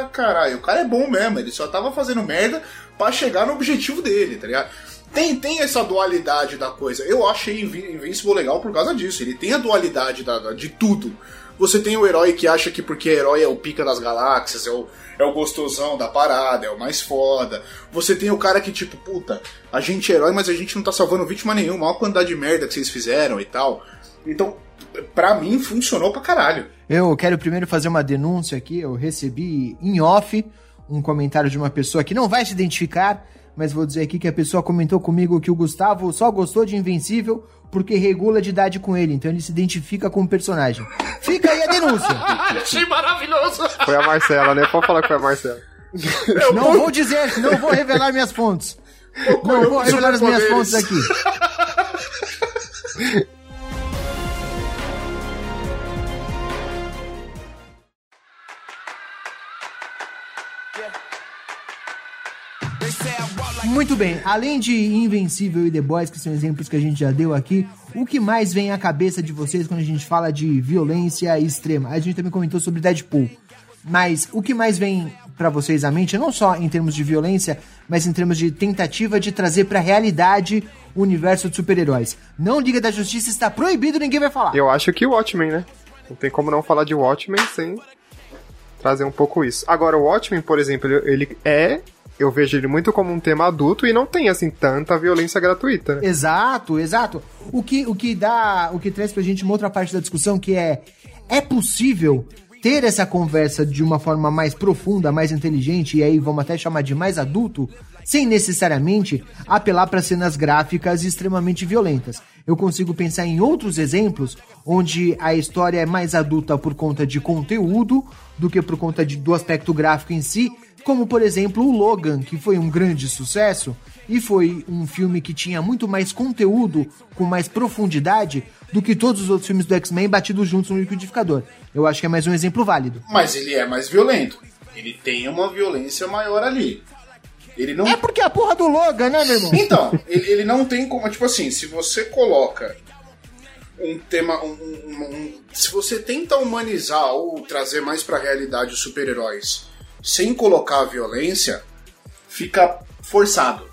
ah, caralho, o cara é bom mesmo, ele só tava fazendo merda pra chegar no objetivo dele, tá ligado? Tem, tem essa dualidade da coisa. Eu achei Invi- Invincible legal por causa disso. Ele tem a dualidade da- da- de tudo. Você tem o herói que acha que porque herói é o pica das galáxias, é o, é o gostosão da parada, é o mais foda. Você tem o cara que, tipo, puta, a gente é herói, mas a gente não tá salvando vítima nenhuma. Olha a quantidade de merda que vocês fizeram e tal. Então, pra mim, funcionou pra caralho. Eu quero primeiro fazer uma denúncia aqui. Eu recebi em off um comentário de uma pessoa que não vai se identificar, mas vou dizer aqui que a pessoa comentou comigo que o Gustavo só gostou de Invencível porque regula de idade com ele, então ele se identifica com o personagem. Fica aí a denúncia. Achei maravilhoso! Foi a Marcela, né? Pode falar que foi a Marcela. Não vou dizer, não vou revelar minhas fontes. Não vou revelar as minhas fontes aqui. Muito bem, além de Invencível e The Boys, que são exemplos que a gente já deu aqui, o que mais vem à cabeça de vocês quando a gente fala de violência extrema? A gente também comentou sobre Deadpool. Mas o que mais vem pra vocês à mente, não só em termos de violência, mas em termos de tentativa de trazer pra realidade o universo de super-heróis? Não Liga da Justiça está proibido, ninguém vai falar. Eu acho que o Watchmen, né? Não tem como não falar de Watchmen sem trazer um pouco isso. Agora, o Watchmen, por exemplo, ele é. Eu vejo ele muito como um tema adulto e não tem, assim, tanta violência gratuita, né? Exato, exato. O que, o que dá, o que traz pra gente uma outra parte da discussão que é é possível ter essa conversa de uma forma mais profunda, mais inteligente e aí vamos até chamar de mais adulto, sem necessariamente apelar para cenas gráficas extremamente violentas. Eu consigo pensar em outros exemplos onde a história é mais adulta por conta de conteúdo do que por conta de, do aspecto gráfico em si, como por exemplo o Logan, que foi um grande sucesso e foi um filme que tinha muito mais conteúdo, com mais profundidade do que todos os outros filmes do X-Men batidos juntos no liquidificador. Eu acho que é mais um exemplo válido. Mas ele é mais violento. Ele tem uma violência maior ali. Ele não. É porque a porra do Logan, né, meu irmão? Então, ele, ele não tem como. Tipo assim, se você coloca um tema. um- um- um- se você tenta humanizar ou trazer mais pra realidade os super-heróis sem colocar a violência, fica forçado.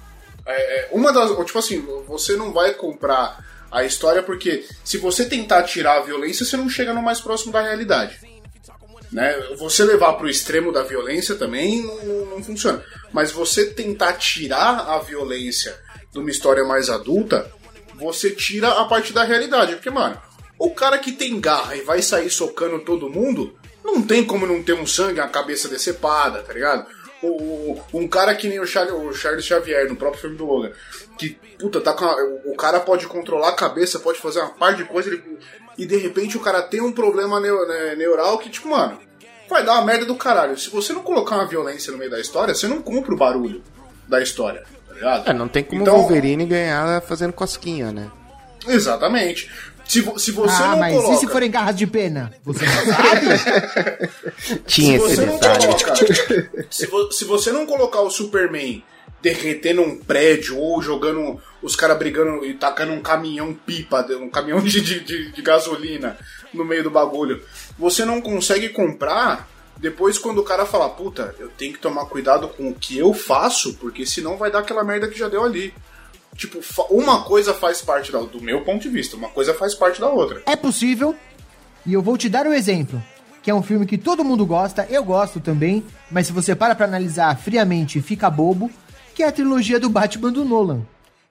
É, é, uma das. Tipo assim, você não vai comprar a história porque se você tentar tirar a violência, você não chega no mais próximo da realidade. Né? Você levar pro extremo da violência também não- não funciona. Mas você tentar tirar a violência de uma história mais adulta, você tira a parte da realidade. Porque, mano, o cara que tem garra e vai sair socando todo mundo, não tem como não ter um sangue, a cabeça decepada, tá ligado? o- um cara que nem o Charles, Xavier, no próprio filme do Logan, que, puta, tá com a- o, o cara pode controlar a cabeça, pode fazer uma par de coisa, ele- e de repente o cara tem um problema neu- né, neural que, tipo, mano, vai dar uma merda do caralho. Se você não colocar uma violência no meio da história, você não cumpre o barulho da história, tá ligado? É, não tem como Então- o Wolverine ganhar fazendo cosquinha, né? Exatamente. Se, vo- se você ah, não mas coloca... e se forem garras de pena? Você não sabe? Tinha se esse você detalhe. coloca, se, vo- se você não colocar o Superman derretendo um prédio ou jogando os caras brigando e tacando um caminhão pipa, um caminhão de, de, de- de gasolina no meio do bagulho, você não consegue comprar. Depois, quando o cara fala, puta, eu tenho que tomar cuidado com o que eu faço, porque senão vai dar aquela merda que já deu ali. Tipo, uma coisa faz parte da, do meu ponto de vista, uma coisa faz parte da outra. É possível, e eu vou te dar um exemplo, que é um filme que todo mundo gosta, eu gosto também, mas se você para pra analisar friamente, fica bobo, que é a trilogia do Batman do Nolan.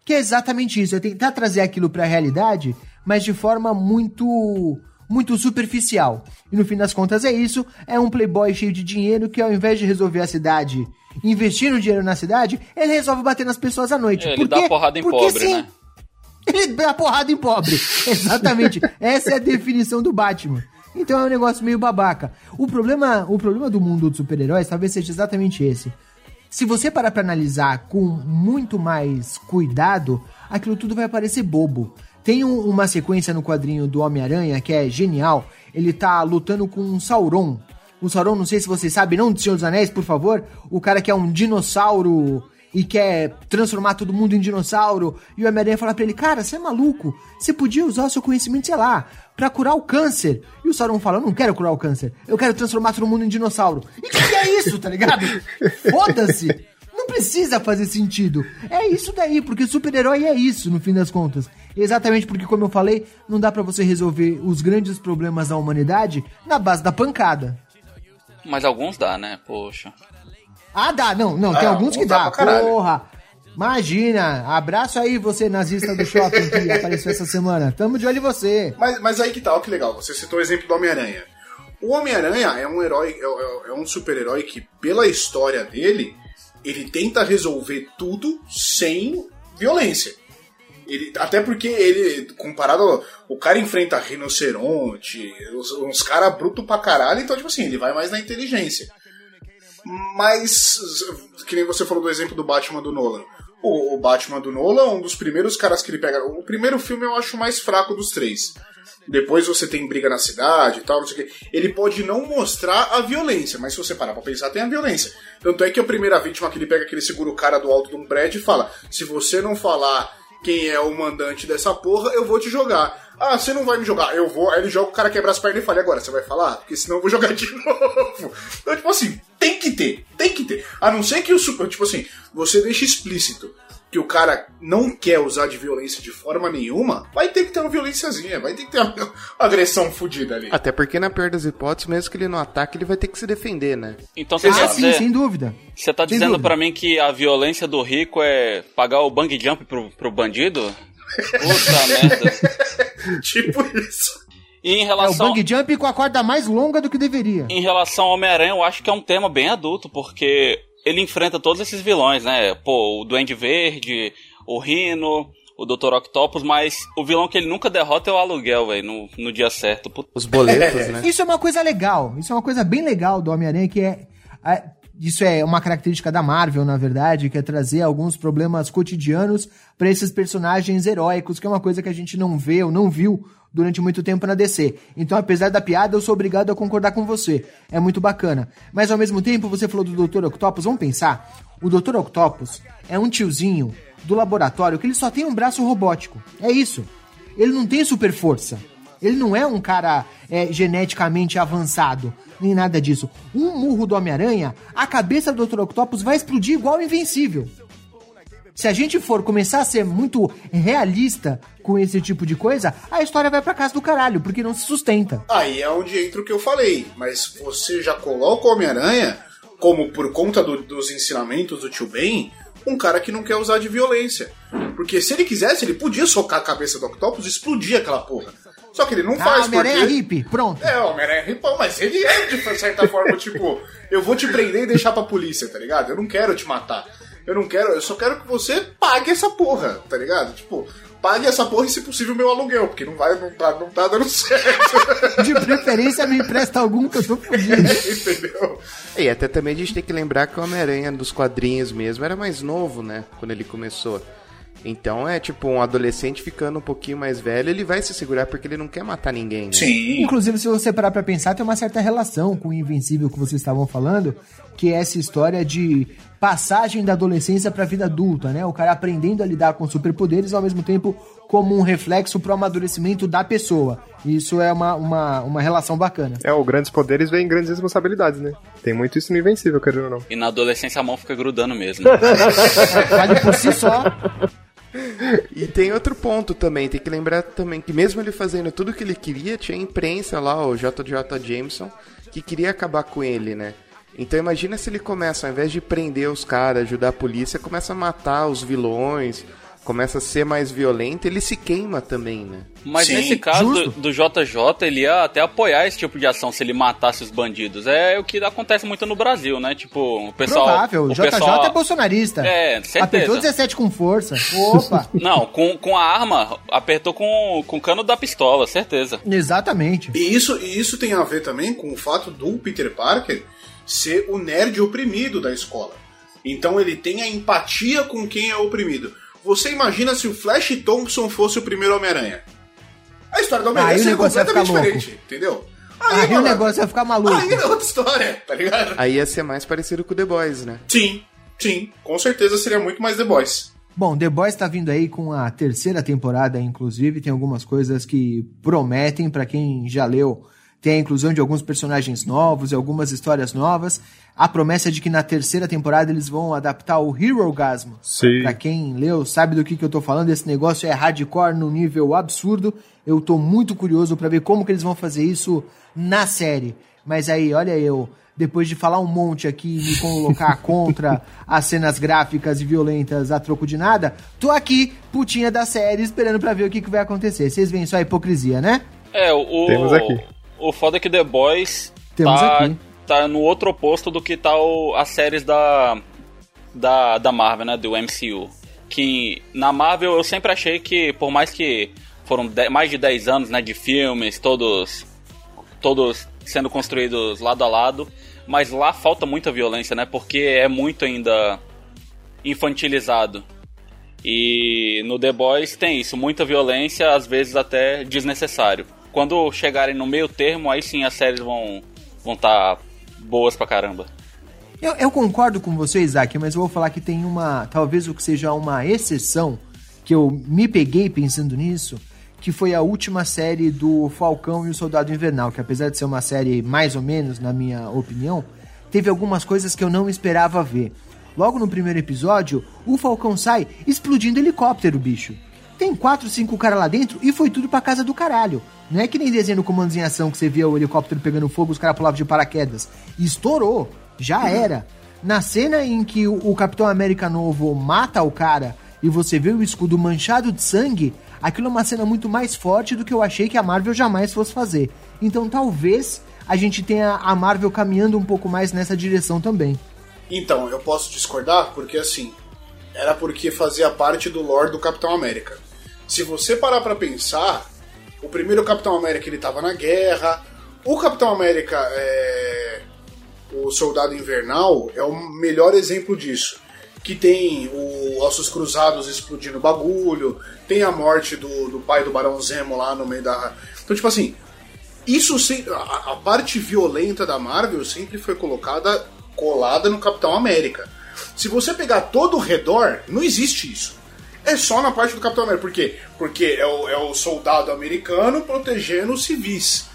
Que é exatamente isso, é tentar trazer aquilo pra realidade, mas de forma muito muito superficial. E no fim das contas é isso, é um playboy cheio de dinheiro que ao invés de resolver a cidade, investindo dinheiro na cidade, ele resolve bater nas pessoas à noite. É, Por ele dá porrada em Porque pobre, sim. né? Ele dá porrada em pobre. Exatamente. Essa é a definição do Batman. Então é um negócio meio babaca. O problema, o problema do mundo dos super-heróis talvez seja exatamente esse. Se você parar pra analisar com muito mais cuidado, aquilo tudo vai parecer bobo. Tem um- uma sequência no quadrinho do Homem-Aranha que é genial. Ele tá lutando com um Sauron. O Sauron, não sei se vocês sabem, não do Senhor dos Anéis, por favor. O cara que é um dinossauro e quer transformar todo mundo em dinossauro. E o Homem-Aranha fala pra ele, cara, você é maluco. Você podia usar o seu conhecimento, sei lá, pra curar o câncer. E o Sauron fala, eu não quero curar o câncer. Eu quero transformar todo mundo em dinossauro. E o que, que é isso, tá ligado? Foda-se. Não precisa fazer sentido. É isso daí, porque super-herói é isso, no fim das contas. Exatamente porque, como eu falei, não dá pra você resolver os grandes problemas da humanidade na base da pancada. Mas alguns dá, né? Poxa. Ah, dá, não, não, tem Ah, alguns que dá dá. Porra! Imagina! Abraço aí você, nazista do shopping que apareceu essa semana. Tamo de olho em você. Mas, mas aí que tá, ó, que legal. Você citou o exemplo do Homem-Aranha. O Homem-Aranha é um herói, é, é- é um super-herói que, pela história dele, ele tenta resolver tudo sem violência. Ele, até porque ele, comparado. ao- O cara enfrenta rinoceronte, uns, uns caras brutos pra caralho, então, tipo assim, ele vai mais na inteligência. Mas, que nem você falou do exemplo do Batman do Nolan. O, o Batman do Nolan, um dos primeiros caras que ele pega. O primeiro filme eu acho mais fraco dos três. Depois você tem briga na cidade e tal, não sei o quê. Ele pode não mostrar a violência, mas se você parar pra pensar, tem a violência. Tanto é que a primeira vítima que ele pega, que ele segura o cara do alto de um prédio e fala: Se você não falar quem é o mandante dessa porra, eu vou te jogar. Ah, você não vai me jogar, eu vou. Aí ele joga, o cara quebra as pernas e fala: "E agora, você vai falar? Porque senão eu vou jogar de novo. Então, tipo assim, tem que ter, tem que ter. A não ser que o super. Tipo assim, você deixa explícito que o cara não quer usar de violência de forma nenhuma, vai ter que ter uma violênciazinha, vai ter que ter uma agressão fodida ali. Até porque, na pior das hipóteses, mesmo que ele não ataque, ele vai ter que se defender, né? Então você Ah, quer sim, dizer. sem dúvida. Você tá Sem dizendo pra mim que a violência do rico é pagar o bang jump pro, pro bandido? Puta merda. tipo isso. E em É o relação, bang jump com a corda mais longa do que deveria. em relação ao Homem-Aranha, eu acho que é um tema bem adulto, porque ele enfrenta todos esses vilões, né? Pô, o Duende Verde, o Rino, o Dr. Octopus, mas o vilão que ele nunca derrota é o aluguel, velho, no, no dia certo. Puta, Os boletos, né? Isso é uma coisa legal. Isso é uma coisa bem legal do Homem-Aranha, que é. é, Isso é uma característica da Marvel, na verdade, que é trazer alguns problemas cotidianos pra esses personagens heróicos, que é uma coisa que a gente não vê ou não viu durante muito tempo na DC. Então, apesar da piada, eu sou obrigado a concordar com você. É muito bacana. Mas ao mesmo tempo, você falou do Dr. Octopus, vamos pensar. O Dr. Octopus é um tiozinho do laboratório que ele só tem um braço robótico. É isso. Ele não tem super força. Ele não é um cara é, geneticamente avançado, nem nada disso. Um murro do Homem-Aranha, a cabeça do Dr. Octopus vai explodir igual o Invencível. Se a gente for começar a ser muito realista com esse tipo de coisa, a história vai pra casa do caralho, porque não se sustenta. Aí é onde entra o que eu falei. Mas você já coloca o Homem-Aranha como, por conta do- dos ensinamentos do tio Ben, um cara que não quer usar de violência. Porque se ele quisesse, ele podia socar a cabeça do Octopus e explodir aquela porra. Só que ele não Ah, faz Homem-Aranha porque... hippie, pronto. É, o Homem-Aranha é hipão, mas ele é, de certa forma, tipo, eu vou te prender e deixar pra polícia, tá ligado? Eu não quero te matar. Eu não quero, eu só quero que você pague essa porra, tá ligado? Tipo, pague essa porra e, se possível, meu aluguel, porque não vai, não tá, não tá dando certo. De preferência, me empresta algum que eu tô fudido. Entendeu? E até também a gente tem que lembrar que o Homem-Aranha dos quadrinhos mesmo era mais novo, né? Quando ele começou. Então é tipo um adolescente ficando um pouquinho mais velho, ele vai se segurar porque ele não quer matar ninguém, né? Sim. Inclusive, se você parar pra pensar, tem uma certa relação com o Invencível que vocês estavam falando, que é essa história de passagem da adolescência pra vida adulta, né? O cara aprendendo a lidar com superpoderes ao mesmo tempo como um reflexo pro amadurecimento da pessoa. Isso é uma, uma, uma relação bacana. É, o grandes poderes vem grandes responsabilidades, né? Tem muito isso no Invencível, querendo ou não. E na adolescência a mão fica grudando mesmo. Vale por si só. E tem outro ponto também, tem que lembrar também que mesmo ele fazendo tudo o que ele queria, tinha a imprensa lá, o JJ Jameson, que queria acabar com ele, né? Então imagina se ele começa, ao invés de prender os caras, ajudar a polícia, começa a matar os vilões, começa a ser mais violento, ele se queima também, né? Mas Sim, nesse caso do, do JJ, ele ia até apoiar esse tipo de ação se ele matasse os bandidos. É o que acontece muito no Brasil, né? Tipo, o pessoal. Provável. O o JJ pessoal, é bolsonarista. É, certeza. Apertou 17 com força. Opa. Não, com, com a arma, apertou com, com o cano da pistola, certeza. Exatamente. E isso, e isso tem a ver também com o fato do Peter Parker ser o nerd oprimido da escola. Então ele tem a empatia com quem é oprimido. Você imagina se o Flash Thompson fosse o primeiro Homem-Aranha? A história do Homem-Aranha Aí o seria ia completamente louco. diferente, entendeu? Aí o mano, negócio vai ficar maluco. Aí é outra história, tá ligado? Aí ia ser mais parecido com o The Boys, né? Sim, sim, com certeza seria muito mais The Boys. Bom, The Boys tá vindo aí com a terceira temporada, inclusive. Tem algumas coisas que prometem pra quem já leu. Tem a inclusão de alguns personagens novos e algumas histórias novas. A promessa é de que na terceira temporada eles vão adaptar o Hero Gasmo. Sim. Pra quem leu, sabe do que, que eu tô falando. Esse negócio é hardcore no nível absurdo. Eu tô muito curioso pra ver como que eles vão fazer isso na série. Mas aí, olha eu, depois de falar um monte aqui e me colocar contra as cenas gráficas e violentas a troco de nada, tô aqui, putinha da série, esperando pra ver o que, que vai acontecer. Vocês veem só a hipocrisia, né? É, o. Temos aqui. O foda é que The Boys Temos tá, aqui. tá no outro oposto do que tá o, as séries da, da, da Marvel, né? Do MCU. Que na Marvel eu sempre achei que, por mais que foram de- mais de 10 anos né, de filmes, todos, todos sendo construídos lado a lado, mas lá falta muita violência, né? Porque é muito ainda infantilizado. E no The Boys tem isso, muita violência, às vezes até desnecessário. Quando chegarem no meio termo, aí sim as séries vão vão estar boas pra caramba. Eu, eu concordo com você, Isaac, mas eu vou falar que tem uma. Talvez o que seja uma exceção, que eu me peguei pensando nisso, que foi a última série do Falcão e o Soldado Invernal, que apesar de ser uma série mais ou menos, na minha opinião, teve algumas coisas que eu não esperava ver. Logo no primeiro episódio, o Falcão sai explodindo helicóptero, bicho. Tem quatro, cinco caras lá dentro e foi tudo pra casa do caralho. Não é que nem desenho no comandos em ação que você via o helicóptero pegando fogo, os caras pulavam de paraquedas. Estourou. Já era. Na cena em que o, o Capitão América Novo mata o cara e você vê o escudo manchado de sangue, aquilo é uma cena muito mais forte do que eu achei que a Marvel jamais fosse fazer. Então talvez a gente tenha a Marvel caminhando um pouco mais nessa direção também. Então, eu posso discordar porque assim, era porque fazia parte do lore do Capitão América. Se você parar pra pensar, o primeiro Capitão América ele tava na guerra, o Capitão América é o Soldado Invernal é o melhor exemplo disso. Que tem o Ossos Cruzados explodindo bagulho, tem a morte do, do pai do Barão Zemo lá no meio da. Então, tipo assim, isso a, a parte violenta da Marvel sempre foi colocada colada no Capitão América. Se você pegar todo o redor, não existe isso. É só na parte do Capitão América. Por quê? Porque é o, é o soldado americano protegendo os civis.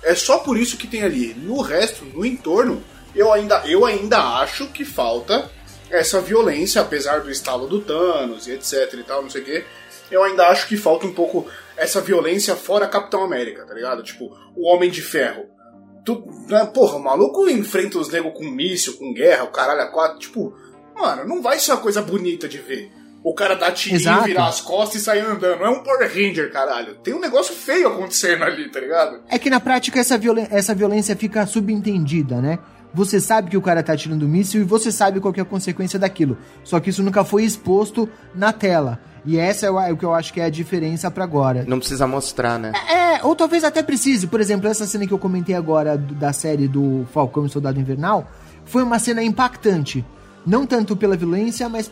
É só por isso que tem ali. No resto, no entorno, eu ainda, eu ainda acho que falta essa violência, apesar do estalo do Thanos e etc e tal, não sei o quê. Eu ainda acho que falta um pouco essa violência fora Capitão América, tá ligado? Tipo, o Homem de Ferro. Tu, né, porra, o maluco enfrenta os negros com míssil, com guerra, o caralho a quatro. Tipo, mano, não vai ser uma coisa bonita de ver. O cara dá tirinho, Exato. virar as costas e sair andando. Não é um Power Ranger, caralho. Tem um negócio feio acontecendo ali, tá ligado? É que na prática essa, violen- essa violência fica subentendida, né? Você sabe que o cara tá atirando míssil e você sabe qual que é a consequência daquilo. Só que isso nunca foi exposto na tela. E essa é o- é o que eu acho que é a diferença pra agora. Não precisa mostrar, né? É, ou talvez até precise. Por exemplo, essa cena que eu comentei agora da série do Falcão e Soldado Invernal foi uma cena impactante. Não tanto pela violência, mas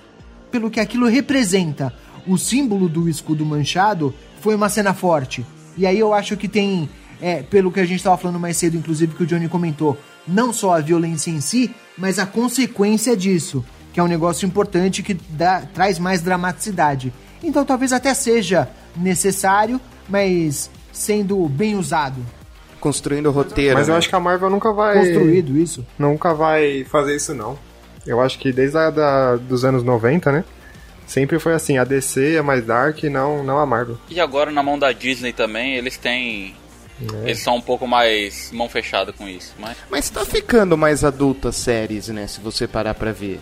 pelo que aquilo representa. O símbolo do escudo manchado foi uma cena forte. E aí eu acho que tem, é, pelo que a gente estava falando mais cedo, inclusive que o Johnny comentou, não só a violência em si, mas a consequência disso, que é um negócio importante que dá, traz mais dramaticidade. Então talvez até seja necessário, mas sendo bem usado. Construindo o roteiro. Mas eu né? acho que a Marvel nunca vai. Construído isso. Nunca vai fazer isso, não. Eu acho que desde a da, dos anos 90, né? Sempre foi assim, a DC é mais dark, não, não a Marvel. E agora na mão da Disney também, eles têm. Eles são um pouco mais mão fechada com isso. Mas Mas tá ficando mais adulta as séries, né? Se você parar pra ver.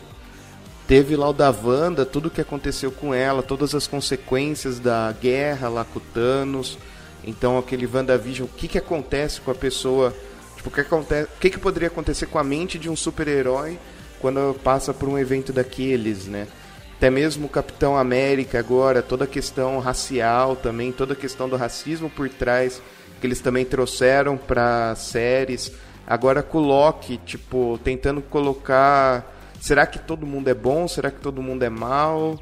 Teve lá o da Wanda, tudo que aconteceu com ela, todas as consequências da guerra lá com o Thanos. Então aquele WandaVision, o que que acontece com a pessoa? Tipo, o que, acontece, o que, que poderia acontecer com a mente de um super-herói quando passa por um evento daqueles, né? Até mesmo o Capitão América agora, toda a questão racial também, toda a questão do racismo por trás, que eles também trouxeram para séries. Agora Loki, tipo, tentando colocar. Será que todo mundo é bom? Será que todo mundo é mal?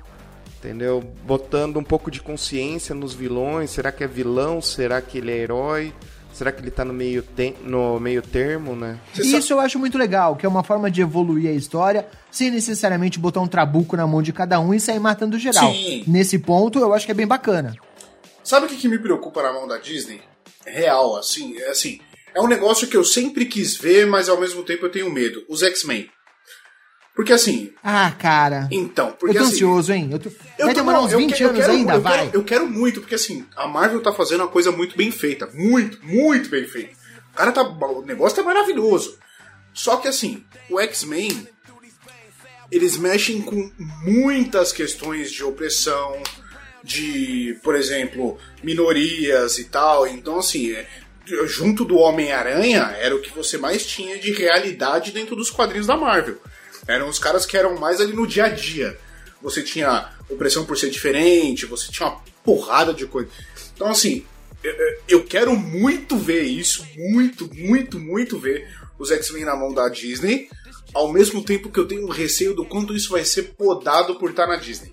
Entendeu? Botando um pouco de consciência nos vilões. Será que é vilão? Será que ele é herói? Será que ele tá no meio, te no meio termo, né? Isso eu acho muito legal, que é uma forma de evoluir a história sem necessariamente botar um trabuco na mão de cada um e sair matando geral. Sim. Nesse ponto, eu acho que é bem bacana. Sabe o que, que me preocupa na mão da Disney? Real, assim, é assim. É um negócio que eu sempre quis ver, mas ao mesmo tempo eu tenho medo. Os X-Men. Porque assim. Ah, cara. Então, porque eu tô assim. ansioso, hein? Eu tô... Eu Vai tô- demorar uns eu 20 que- eu anos quero- ainda, eu vai. Quero, eu quero muito, porque assim, a Marvel tá fazendo uma coisa muito bem feita. Muito, muito bem feita. O cara tá. O negócio tá maravilhoso. Só que assim, o X-Men. Eles mexem com muitas questões de opressão, de, por exemplo, minorias e tal. Então, assim, é, junto do Homem-Aranha, era o que você mais tinha de realidade dentro dos quadrinhos da Marvel. Eram os caras que eram mais ali no dia a dia. Você tinha opressão por ser diferente, você tinha uma porrada de coisa. Então, assim, eu- quero muito ver isso, muito, muito, muito ver os X-Men na mão da Disney, ao mesmo tempo que eu tenho receio do quanto isso vai ser podado por estar na Disney.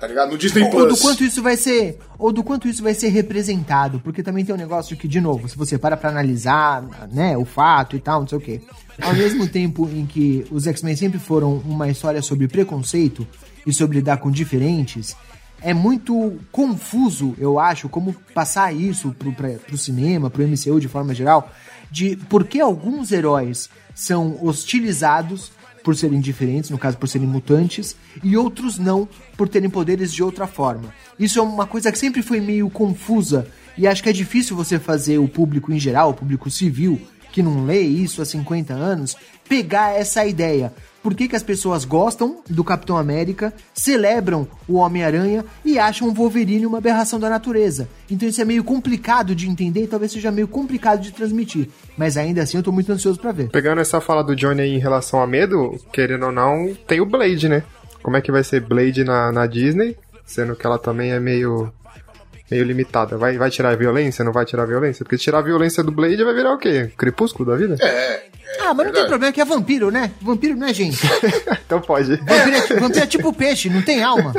Tá ligado? No Disney Ou Plus. do quanto isso vai ser, ou do quanto isso vai ser representado, porque também tem um negócio que de novo, se você para pra analisar, né, o fato e tal, não sei o quê. Ao mesmo tempo em que os X-Men sempre foram uma história sobre preconceito e sobre lidar com diferentes, é muito confuso, eu acho, como passar isso pro, pra, pro cinema, pro MCU de forma geral, de por que alguns heróis são hostilizados por serem diferentes, no caso por serem mutantes, e outros não por terem poderes de outra forma. Isso é uma coisa que sempre foi meio confusa e acho que é difícil você fazer o público em geral, o público civil, que não lê isso há 50 anos, pegar essa ideia. Por que, que as pessoas gostam do Capitão América, celebram o Homem-Aranha e acham o Wolverine uma aberração da natureza? Então isso é meio complicado de entender e talvez seja meio complicado de transmitir. Mas ainda assim eu tô muito ansioso pra ver. Pegando essa fala do Johnny aí em relação a medo, querendo ou não, tem o Blade, né? Como é que vai ser Blade na, na Disney? Sendo que ela também é meio. Meio limitada. Vai, vai tirar a violência? Não vai tirar a violência? Porque se tirar a violência do Blade vai virar o quê? Crepúsculo da vida? É. Ah, mas não tem problema que é vampiro, né? Vampiro não é gente. então pode. Vampiro é, vampiro é tipo peixe, não tem alma.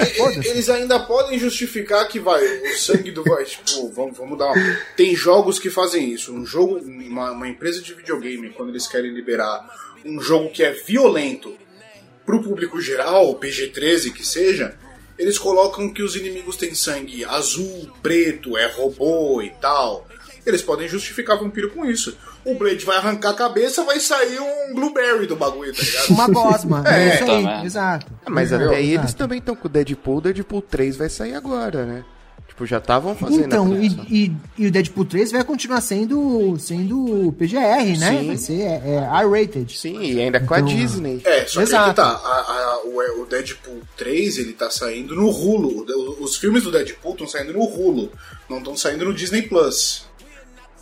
Eles ainda podem justificar que vai, o sangue do vai, tipo, vamos, vamos dar uma... Tem jogos que fazem isso. Um jogo, uma, uma empresa de videogame, quando eles querem liberar um jogo que é violento pro público geral, PG-13 que seja, eles colocam que os inimigos têm sangue azul, preto, é robô e tal. Eles podem justificar vampiro com isso. O Blade vai arrancar a cabeça, vai sair um blueberry do bagulho, tá ligado? Uma gosma. É, É, isso tá, aí, né? exato. Ah, mas até aí eles também estão com o Deadpool. Deadpool 3 vai sair agora, né? Tipo, já estavam fazendo Então, e, e, e o Deadpool 3 vai continuar sendo, sendo PGR, né? Sim. Vai ser é, é R-rated. Sim, e ainda com a Então, Disney. É, só que Exato. que tá. A- a- o, o Deadpool 3, ele tá saindo no Hulu. Os filmes do Deadpool estão saindo no Hulu, não estão saindo no Disney Plus.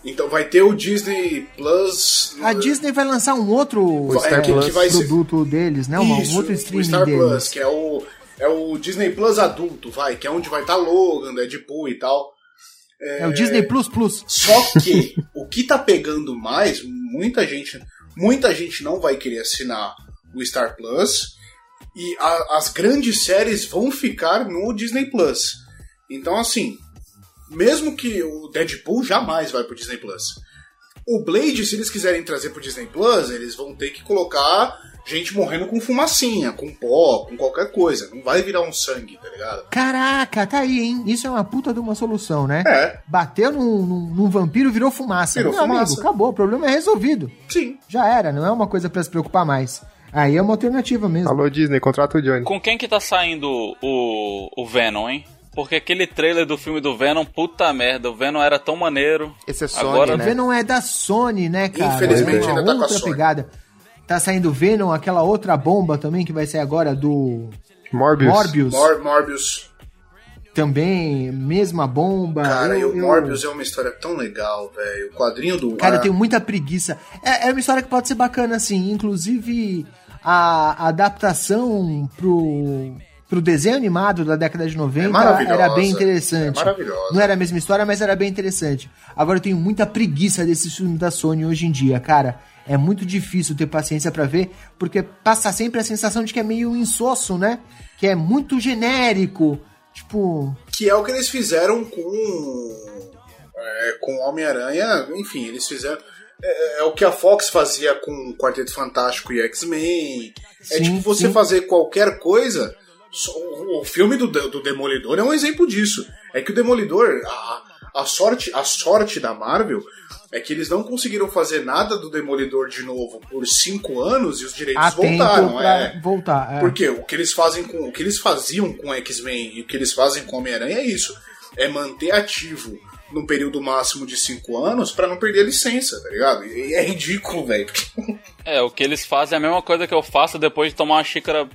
Então vai ter o Disney Plus. A Disney vai lançar um outro O Star é, Plus. que vai ser- produto deles, né? Um, um Isso, outro o streaming Star deles. Plus, que é o, é o Disney Plus adulto, vai, que é onde vai estar Logan, Deadpool e tal. É o Disney Plus Plus. Só que o que tá pegando mais, muita gente, muita gente não vai querer assinar o Star Plus e a- as grandes séries vão ficar no Disney Plus. Então assim, mesmo que o Deadpool jamais vai pro Disney Plus. O Blade, se eles quiserem trazer pro Disney Plus, eles vão ter que colocar gente morrendo com fumacinha, com pó, com qualquer coisa. Não vai virar um sangue, tá ligado? Caraca, tá aí, hein? Isso é uma puta de uma solução, né? É. Bateu num, num- num vampiro, virou fumaça. Virou Meu fumaça. amigo, acabou, o problema é resolvido. Sim. Já era, não é uma coisa pra se preocupar mais. Aí é uma alternativa mesmo. Alô, Disney, contrata o Johnny. Com quem que tá saindo o, o Venom, hein? Porque aquele trailer do filme do Venom, puta merda, o Venom era tão maneiro. Esse é Sony, Agora, O né? Venom é da Sony, né, cara? Infelizmente, é ainda tá com a outra Sony. pegada. Tá saindo Venom, aquela outra bomba também que vai sair agora do Morbius. Morbius. Mor Morbius. Também, mesma bomba. Cara, e Eu- o eu- Morbius é uma história tão legal, velho. O quadrinho do. Cara, eu tenho muita preguiça. É, é uma história que pode ser bacana, assim. Inclusive, a adaptação pro, pro desenho animado da década de 90 É maravilhosa. era bem interessante. É maravilhosa. Não era a mesma história, mas era bem interessante. Agora eu tenho muita preguiça desses filmes da Sony hoje em dia, cara. É muito difícil ter paciência pra ver, porque passa sempre a sensação de que é meio insosso, né? Que é muito genérico. Tipo, Que é o que eles fizeram com. é, com Homem-Aranha. Enfim, eles fizeram. É, é o que a Fox fazia com o Quarteto Fantástico e X-Men. É tipo você sim. fazer qualquer coisa. o filme do, do Demolidor é um exemplo disso. É que o Demolidor. A, a, sorte, a sorte da Marvel. É que eles não conseguiram fazer nada do Demolidor de novo por cinco anos e os direitos voltaram. pra é. voltar. é. Porque o que eles fazem com o que eles faziam com X-Men e o que eles fazem com Homem-Aranha é isso, é manter ativo num período máximo de cinco anos pra não perder a licença, tá ligado? E é ridículo, velho. É, o que eles fazem é a mesma coisa que eu faço depois de tomar uma xícara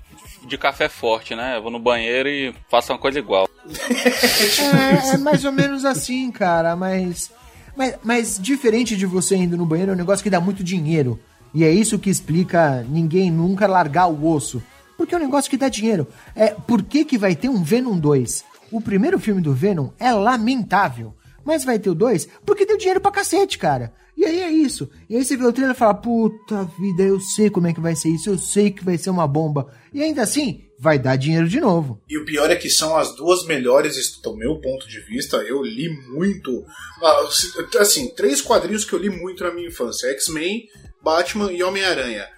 de café forte, né? Eu vou no banheiro e faço uma coisa igual. É, é mais ou menos assim, cara, mas, mas. Mas diferente de você indo no banheiro, é um negócio que dá muito dinheiro. E é isso que explica ninguém nunca largar o osso. Porque é um negócio que dá dinheiro. É, por que, que vai ter um Venom 2? O primeiro filme do Venom é lamentável. Mas vai ter o 2 porque deu dinheiro pra cacete, cara. E aí é isso. E aí você vê o trailer e fala: Puta vida, eu sei como é que vai ser isso, eu sei que vai ser uma bomba. E ainda assim, vai dar dinheiro de novo. E o pior é que são as duas melhores, do meu ponto de vista. Eu li muito. ah, Assim, três quadrinhos que eu li muito na minha infância: X-Men, Batman e Homem-Aranha.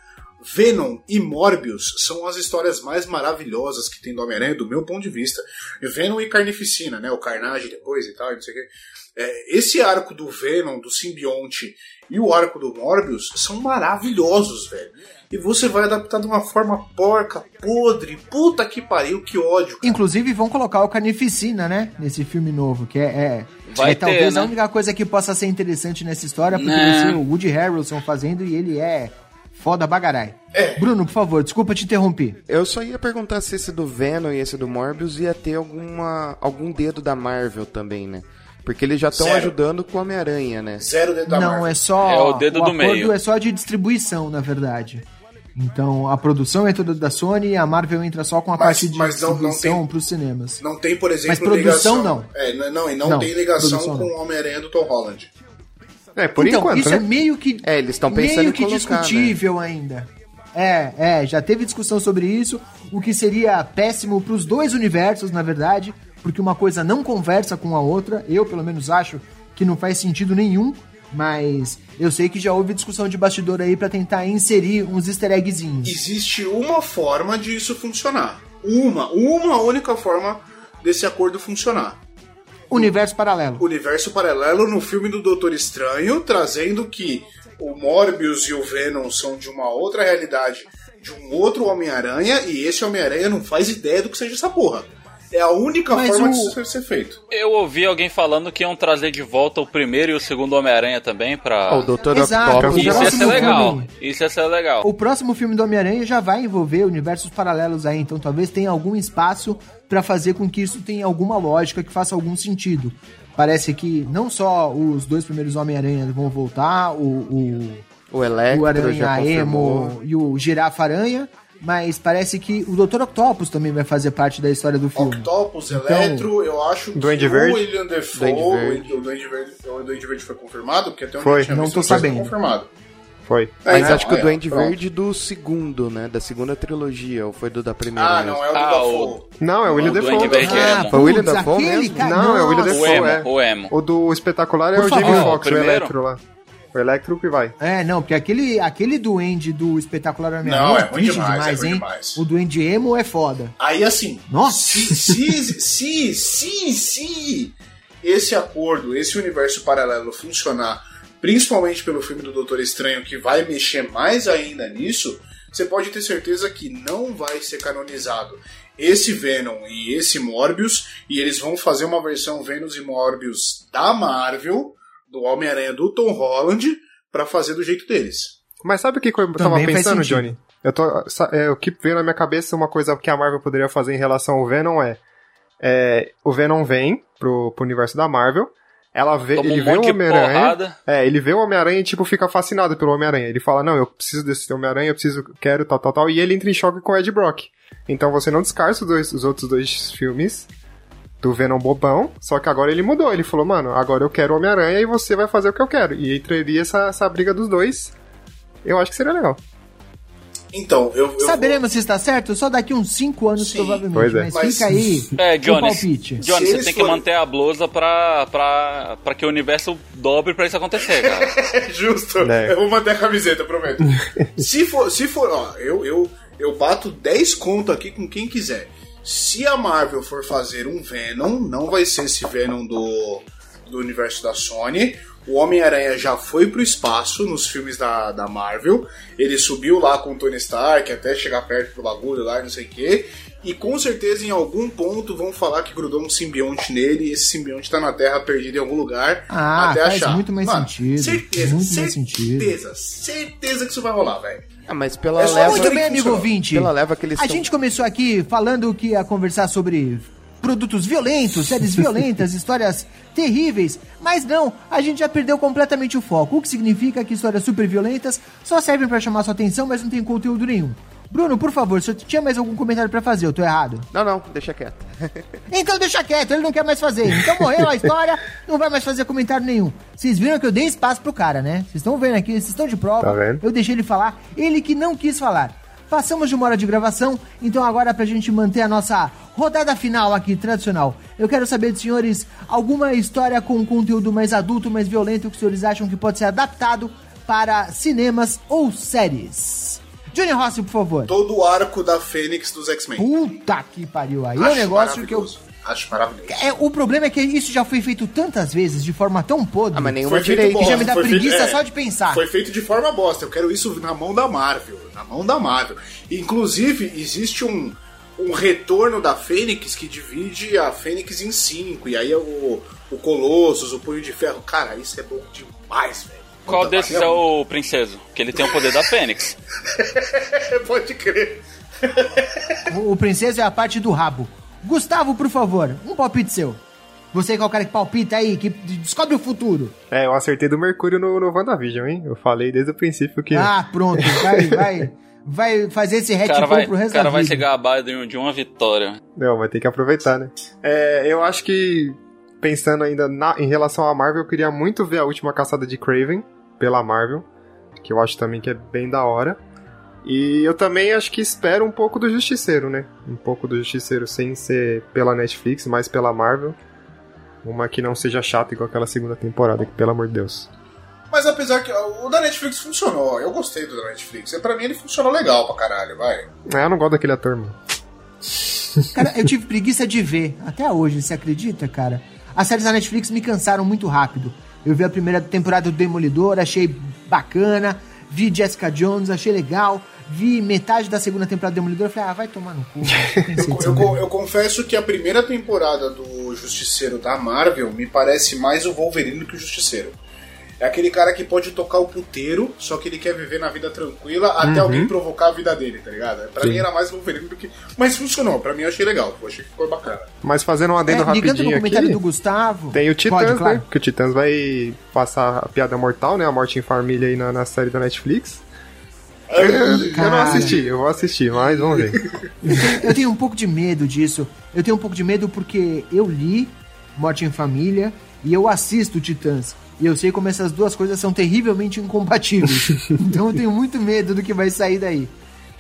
Venom e Morbius são as histórias mais maravilhosas que tem do Homem-Aranha, do meu ponto de vista. Venom e Carnificina, né? O Carnage depois e tal, não sei o quê. É, esse arco do Venom, do simbionte e o arco do Morbius são maravilhosos, velho. E você vai adaptar de uma forma porca, podre, puta que pariu, que ódio. Inclusive vão colocar o Carnificina, né? Nesse filme novo, que é, é, Vai é ter, talvez né? a única coisa que possa ser interessante nessa história, porque Né. vai ser o Woody Harrelson fazendo e ele é foda bagarai. Bruno, por favor, desculpa te interromper. Eu só ia perguntar se esse do Venom e esse do Morbius ia ter alguma, algum dedo da Marvel também, né? Porque eles já estão ajudando com o Homem-Aranha, né? Zero dedo da Não, Marvel. é só. É o dedo do acordo meio. é só de distribuição, na verdade. Então a produção é toda da Sony e a Marvel entra só com a Mas- parte de mas não- distribuição tem- pros cinemas. Não tem, por exemplo, Mas produção, ligação. não. É, não, e não, Não, tem ligação com não. o Homem-Aranha do Tom Holland. É, por então, enquanto, isso né? é meio que. É, eles estão pensando meio que colocar, né? discutível ainda. É, é, já teve discussão sobre isso, o que seria péssimo pros dois universos, na verdade, porque uma coisa não conversa com a outra. Eu, pelo menos, acho que não faz sentido nenhum, mas eu sei que já houve discussão de bastidor aí pra tentar inserir uns easter eggzinhos. Existe uma forma de isso funcionar. Uma, uma única forma desse acordo funcionar. Universo paralelo. Universo paralelo no filme do Doutor Estranho, trazendo que o Morbius e o Venom são de uma outra realidade, de um outro Homem-Aranha, e esse Homem-Aranha não faz ideia do que seja essa porra. É a única Mas forma o- de isso deve ser feito. Eu ouvi alguém falando que iam trazer de volta o primeiro e o segundo Homem-Aranha também pra. O Dr. Exato, o Isso ia ser próximo legal. filme- Isso ia ser legal. O próximo filme do Homem-Aranha já vai envolver universos paralelos aí, então talvez tenha algum espaço pra fazer com que isso tenha alguma lógica, que faça algum sentido. Parece que não só os dois primeiros Homem-Aranha vão voltar, o, o, O Electro o Aranha. Emo e o Girafa Aranha, mas parece que o Dr. Octopus também vai fazer parte da história do filme. Octopus, Então- Eletro, eu acho que Duende o Verde? William Defoe, Duende Verde. o Duende Verde, o Duende Verde foi confirmado, porque até onde Foi. eu tinha Não visto, tô não foi sabendo. confirmado. Foi. É, Mas então, acho que o é, Duende pronto. Verde do segundo, né? Da segunda trilogia, ou foi do da primeira Ah, mesmo? não, é o do Ah, Dafoe. Não, é o William O Duende Defoe. Verde é. Foi o William Dafoe mesmo? cara- Não, é o William Nossa. O Defoe, emo, é. o emo. O do espetacular é Por o favor. Jamie Ah, o Foxx, o? Electro lá. O Electro que vai. É, não, porque aquele, aquele duende do espetacular Homem-Aranha Não, é é ruim demais, demais, é ruim hein? demais. O duende emo é foda. Aí assim, Nossa! se, se, se, se, se esse acordo, esse universo paralelo funcionar, principalmente pelo filme do Doutor Estranho, que vai mexer mais ainda nisso, você pode ter certeza que não vai ser canonizado esse Venom e esse Morbius, e eles vão fazer uma versão Venom e Morbius da Marvel, do Homem-Aranha do Tom Holland, pra fazer do jeito deles. Mas sabe o que que eu tava Também faz pensando. Johnny? Eu tô, é, o que veio na minha cabeça, uma coisa que a Marvel poderia fazer em relação ao Venom é, é, o Venom vem pro, pro universo da Marvel, ela vê, Toma ele um vê o Homem-Aranha, é, ele vê o Homem-Aranha e tipo fica fascinado pelo Homem-Aranha. Ele fala: "Não, eu preciso desse Homem-Aranha, eu preciso, quero tal, tal, tal", e ele entra em choque com o Ed Brock. Então você não descarta os, dois- os outros dois filmes do Venom bobão, só que agora ele mudou. Ele falou: "Mano, agora eu quero o Homem-Aranha e você vai fazer o que eu quero". E entraria essa, essa briga dos dois. Eu acho que seria legal. Então, eu, eu Saberemos se está certo só daqui uns 5 anos, Sim, provavelmente. pois é. Mas, Mas- fica aí É, o Johnny, palpite. Johnny, Se você tem que forem- manter a blusa pra, pra, pra que o universo dobre pra isso acontecer, cara. Justo. Né? Eu vou manter a camiseta, prometo. se for, se for, ó, eu, eu, eu bato 10 conto aqui com quem quiser. Se a Marvel for fazer um Venom, não vai ser esse Venom do, do universo da Sony. O Homem-Aranha já foi pro espaço nos filmes da, da Marvel. Ele subiu lá com o Tony Stark até chegar perto do bagulho lá, não sei o quê. E com certeza em algum ponto vão falar que grudou um simbionte nele e esse simbionte tá na Terra perdido em algum lugar Ah, até faz achar. muito mais Mano, sentido, Certeza, muito mais sentido. certeza, certeza que isso vai rolar, velho. Ah, mas pela É só leva... Muito bem, amigo ouvinte. Pela leva que eles A gente começou aqui falando que ia conversar sobre produtos violentos, séries violentas, histórias terríveis, mas não, a gente já perdeu completamente o foco, o que significa que histórias super violentas só servem pra chamar sua atenção, mas não tem conteúdo nenhum. Bruno, por favor, se eu tinha mais algum comentário pra fazer, eu tô errado. Não, não, deixa quieto. Então deixa quieto, ele não quer mais fazer. Então morreu a história, não vai mais fazer comentário nenhum. Vocês viram que eu dei espaço pro cara, né? Vocês estão vendo aqui, vocês estão de prova. Tá vendo? Eu deixei ele falar, ele que não quis falar. Passamos de uma hora de gravação, então agora pra gente manter a nossa rodada final aqui, tradicional. Eu quero saber dos senhores alguma história com conteúdo mais adulto, mais violento que os senhores acham que pode ser adaptado para cinemas ou séries. Johnny Rossi, por favor. Todo o arco da Fênix dos X-Men. Puta que pariu. Aí é um Acho negócio que eu maravilhoso. Acho maravilhoso. é, o problema é que isso já foi feito tantas vezes, de forma tão podre. Ah, mas nenhuma direita. que já me dá foi preguiça feito- é, só de pensar. Foi feito de forma bosta. Eu quero isso na mão da Marvel. Na mão da Marvel. Inclusive, existe um, um retorno da Fênix que divide a Fênix em cinco. E aí é o, o Colossus, o Punho de Ferro. Cara, isso é bom demais, velho. Qual Puta, desses é o princeso? Que ele tem o poder da Fênix. Pode crer. O, o princeso é a parte do rabo. Gustavo, por favor, um palpite seu. Você que é o cara que palpita aí, que descobre o futuro. É, eu acertei do Mercúrio no, no WandaVision, hein? Eu falei desde o princípio que. Ah, pronto, vai, vai, vai fazer esse retcon pro resto o cara vai vida. se gabar de um- de uma vitória. Não, vai ter que aproveitar, né? É, eu acho que, pensando ainda na- em relação à Marvel, eu queria muito ver a última caçada de Craven pela Marvel, que eu acho também que é bem da hora. E eu também acho que espero um pouco do Justiceiro, né? Um pouco do Justiceiro sem ser pela Netflix, mas pela Marvel. Uma que não seja chata igual aquela segunda temporada, que pelo amor de Deus. Mas apesar que o da Netflix funcionou. Eu gostei do da Netflix. E pra mim ele funcionou legal pra caralho, vai. Ah, eu não gosto daquele ator, mano. Cara, eu tive preguiça de ver, até hoje, você acredita, cara? As séries da Netflix me cansaram muito rápido. Eu vi a primeira temporada do Demolidor, achei bacana. Vi Jessica Jones, achei legal. vi metade da segunda temporada do Demolidor falei, ah, vai tomar no cu. Eu, eu, eu, confesso que a primeira temporada do Justiceiro da Marvel me parece mais o Wolverine que o Justiceiro. É aquele cara que pode tocar o puteiro, só que ele quer viver na vida tranquila até Uhum. alguém provocar a vida dele, tá ligado? Pra Sim. mim era mais Wolverine do que. Mas funcionou, pra mim eu achei legal, eu achei que ficou bacana. Mas fazendo um adendo É, ligando no rapidinho comentário aqui, do Gustavo. tem o Titãs, Pode, claro. né? Que o Titãs vai passar a piada mortal, né? A morte em família aí na, na série da Netflix. Eu, eu não assisti, eu vou assistir, mas vamos ver. Eu tenho um pouco de medo disso. Eu tenho um pouco de medo porque eu li Morte em Família e eu assisto Titãs. E eu sei como essas duas coisas são terrivelmente incompatíveis. então eu tenho muito medo do que vai sair daí.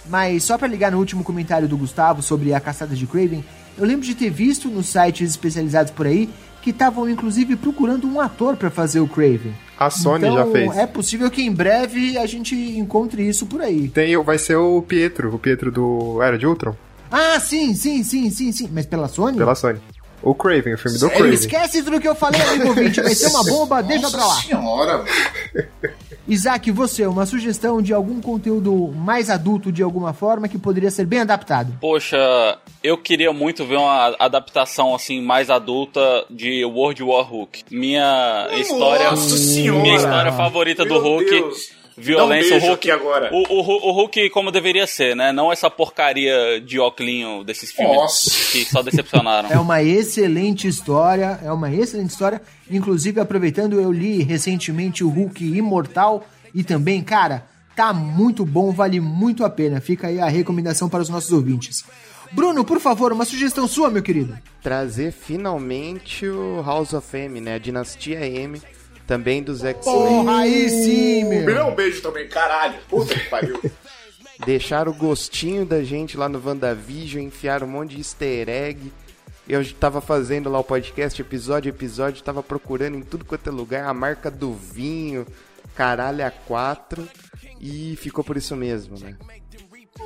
Mas só pra ligar no último comentário do Gustavo sobre a caçada de Craven, eu lembro de ter visto nos sites especializados por aí que estavam inclusive procurando um ator pra fazer o Craven. A Sony então, já fez. É possível que em breve a gente encontre isso por aí. Tem, vai ser o Pietro, o Pietro do Era de Ultron, Ah, sim, sim, sim, sim, sim. Mas pela Sony? pela Sony. O Craven, o filme do Craven. esquece tudo que eu falei, amigo ouvinte. Vai ser uma bomba, deixa pra lá. senhora, Isaac, você, uma sugestão de algum conteúdo mais adulto de alguma forma que poderia ser bem adaptado? Poxa, eu queria muito ver uma adaptação assim mais adulta de World War Hulk. Minha história, Senhora! minha história favorita do Meu Hulk. Deus. Violência, Dá um beijo o Hulk. aqui agora. O, o, o Hulk como deveria ser, né? Não essa porcaria de óculinho desses filmes Nossa. que só decepcionaram. É uma excelente história, é uma excelente história. Inclusive, aproveitando, eu li recentemente o Hulk Imortal e também, cara, tá muito bom, vale muito a pena. Fica aí a recomendação para os nossos ouvintes. Bruno, por favor, uma sugestão sua, meu querido. Trazer finalmente o House of M, né? A Dinastia M, também dos X-Men. Porra, aí sim, Me meu. dá um beijo também, caralho. Puta que pariu. Deixar o gostinho da gente lá no WandaVision, enfiar um monte de easter egg. Eu tava fazendo lá o podcast, episódio a episódio, tava procurando em tudo quanto é lugar a marca do vinho, caralho a quatro, e ficou por isso mesmo, né?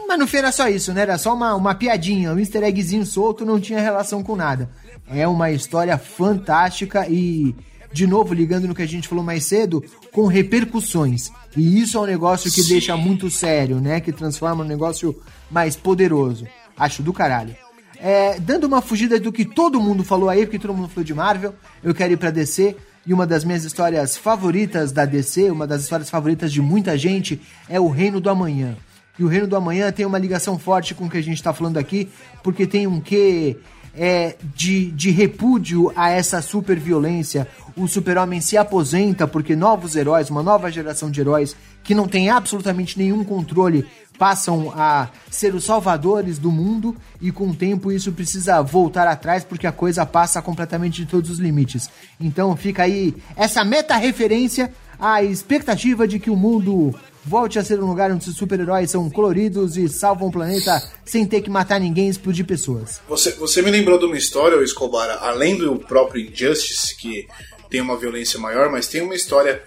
Mas no fim era só isso, né? Era só uma, uma piadinha, um easter eggzinho solto, não tinha relação com nada. É uma história fantástica e, de novo, ligando no que a gente falou mais cedo, com repercussões. E isso é um negócio que deixa muito sério, né? Que transforma um negócio mais poderoso. Acho do caralho. É, dando uma fugida do que todo mundo falou aí, porque todo mundo falou de Marvel, eu quero ir pra DC. E uma das minhas histórias favoritas da DC, uma das histórias favoritas de muita gente, é o Reino do Amanhã. E o Reino do Amanhã tem uma ligação forte com o que a gente está falando aqui, porque tem um quê é, de, de repúdio a essa super violência. O super-homem se aposenta porque novos heróis, uma nova geração de heróis que não tem absolutamente nenhum controle, passam a ser os salvadores do mundo e com o tempo isso precisa voltar atrás porque a coisa passa completamente de todos os limites. Então fica aí essa meta-referência à expectativa de que o mundo volte a ser um lugar onde os super-heróis são coloridos e salvam o planeta sem ter que matar ninguém e explodir pessoas. Você, você me lembrou de uma história, Escobar, além do próprio Injustice, que tem uma violência maior, mas tem uma história.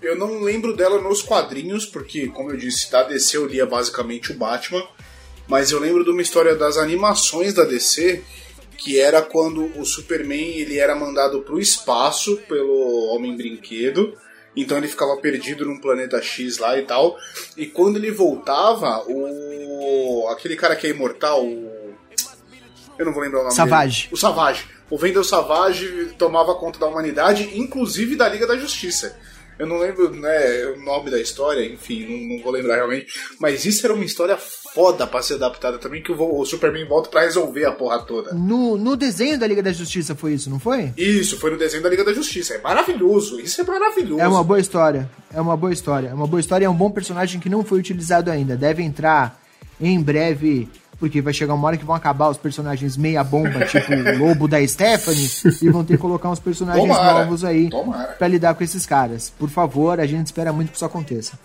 Eu não lembro dela nos quadrinhos, porque, como eu disse, da DC eu lia basicamente o Batman. Mas eu lembro de uma história das animações da DC, que era quando o Superman ele era mandado para o espaço pelo Homem Brinquedo. Então ele ficava perdido num planeta X lá e tal. E quando ele voltava, o aquele cara que é imortal, o eu não vou lembrar o nome Savage. dele. O Savage. O Vendel Savage tomava conta da humanidade, inclusive da Liga da Justiça. Eu não lembro né, o nome da história, enfim, não, não vou lembrar realmente. Mas isso era uma história foda pra ser adaptada também, que o, o Superman volta pra resolver a porra toda. No, no desenho da Liga da Justiça foi isso, não foi? Isso, foi no desenho da Liga da Justiça. É maravilhoso, isso é maravilhoso. É uma boa história. É uma boa história. É uma boa história e é um bom personagem que não foi utilizado ainda. Deve entrar em breve, porque vai chegar uma hora que vão acabar os personagens meia bomba, tipo o lobo da Stephanie, e vão ter que colocar uns personagens Tomara, novos aí pra lidar com esses caras. Por favor, a gente espera muito que isso aconteça.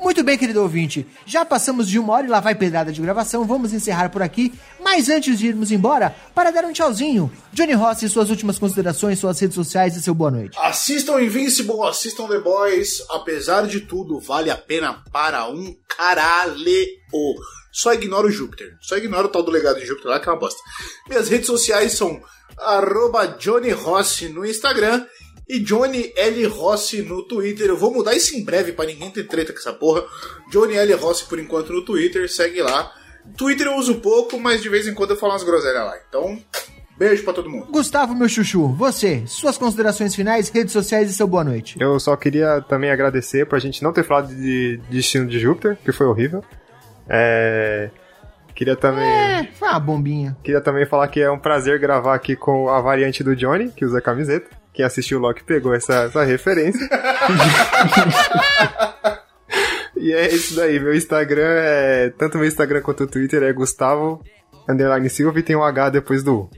Muito bem, querido ouvinte, já passamos de uma hora e lá vai pedrada de gravação, vamos encerrar por aqui, mas antes de irmos embora, para dar um tchauzinho, Johnny Rossi, suas últimas considerações, suas redes sociais e seu boa noite. Assistam Invincible, assistam The Boys. Apesar de tudo, vale a pena para um caralho. Só ignora o Júpiter. Só ignora o tal do legado de Júpiter lá, que é uma bosta. Minhas redes sociais são arroba Johnny Rossi no Instagram e Johnny L. Rossi no Twitter. Eu vou mudar isso em breve pra ninguém ter treta com essa porra. Johnny L. Rossi por enquanto no Twitter, segue lá. Twitter eu uso pouco, mas de vez em quando eu falo umas groselhas lá. Então, beijo pra todo mundo. Gustavo, meu chuchu, você, suas considerações finais, redes sociais e seu boa noite. Eu só queria também agradecer por a gente não ter falado de Destino de Júpiter, que foi horrível. É... Queria também. É, foi uma bombinha. Queria também falar que é um prazer gravar aqui com a variante do Johnny, que usa camiseta. Quem assistiu o Loki pegou essa, essa referência. e é isso daí. Meu Instagram é. Tanto meu Instagram quanto o Twitter é Gustavo Underline Silva e tem um H depois do U.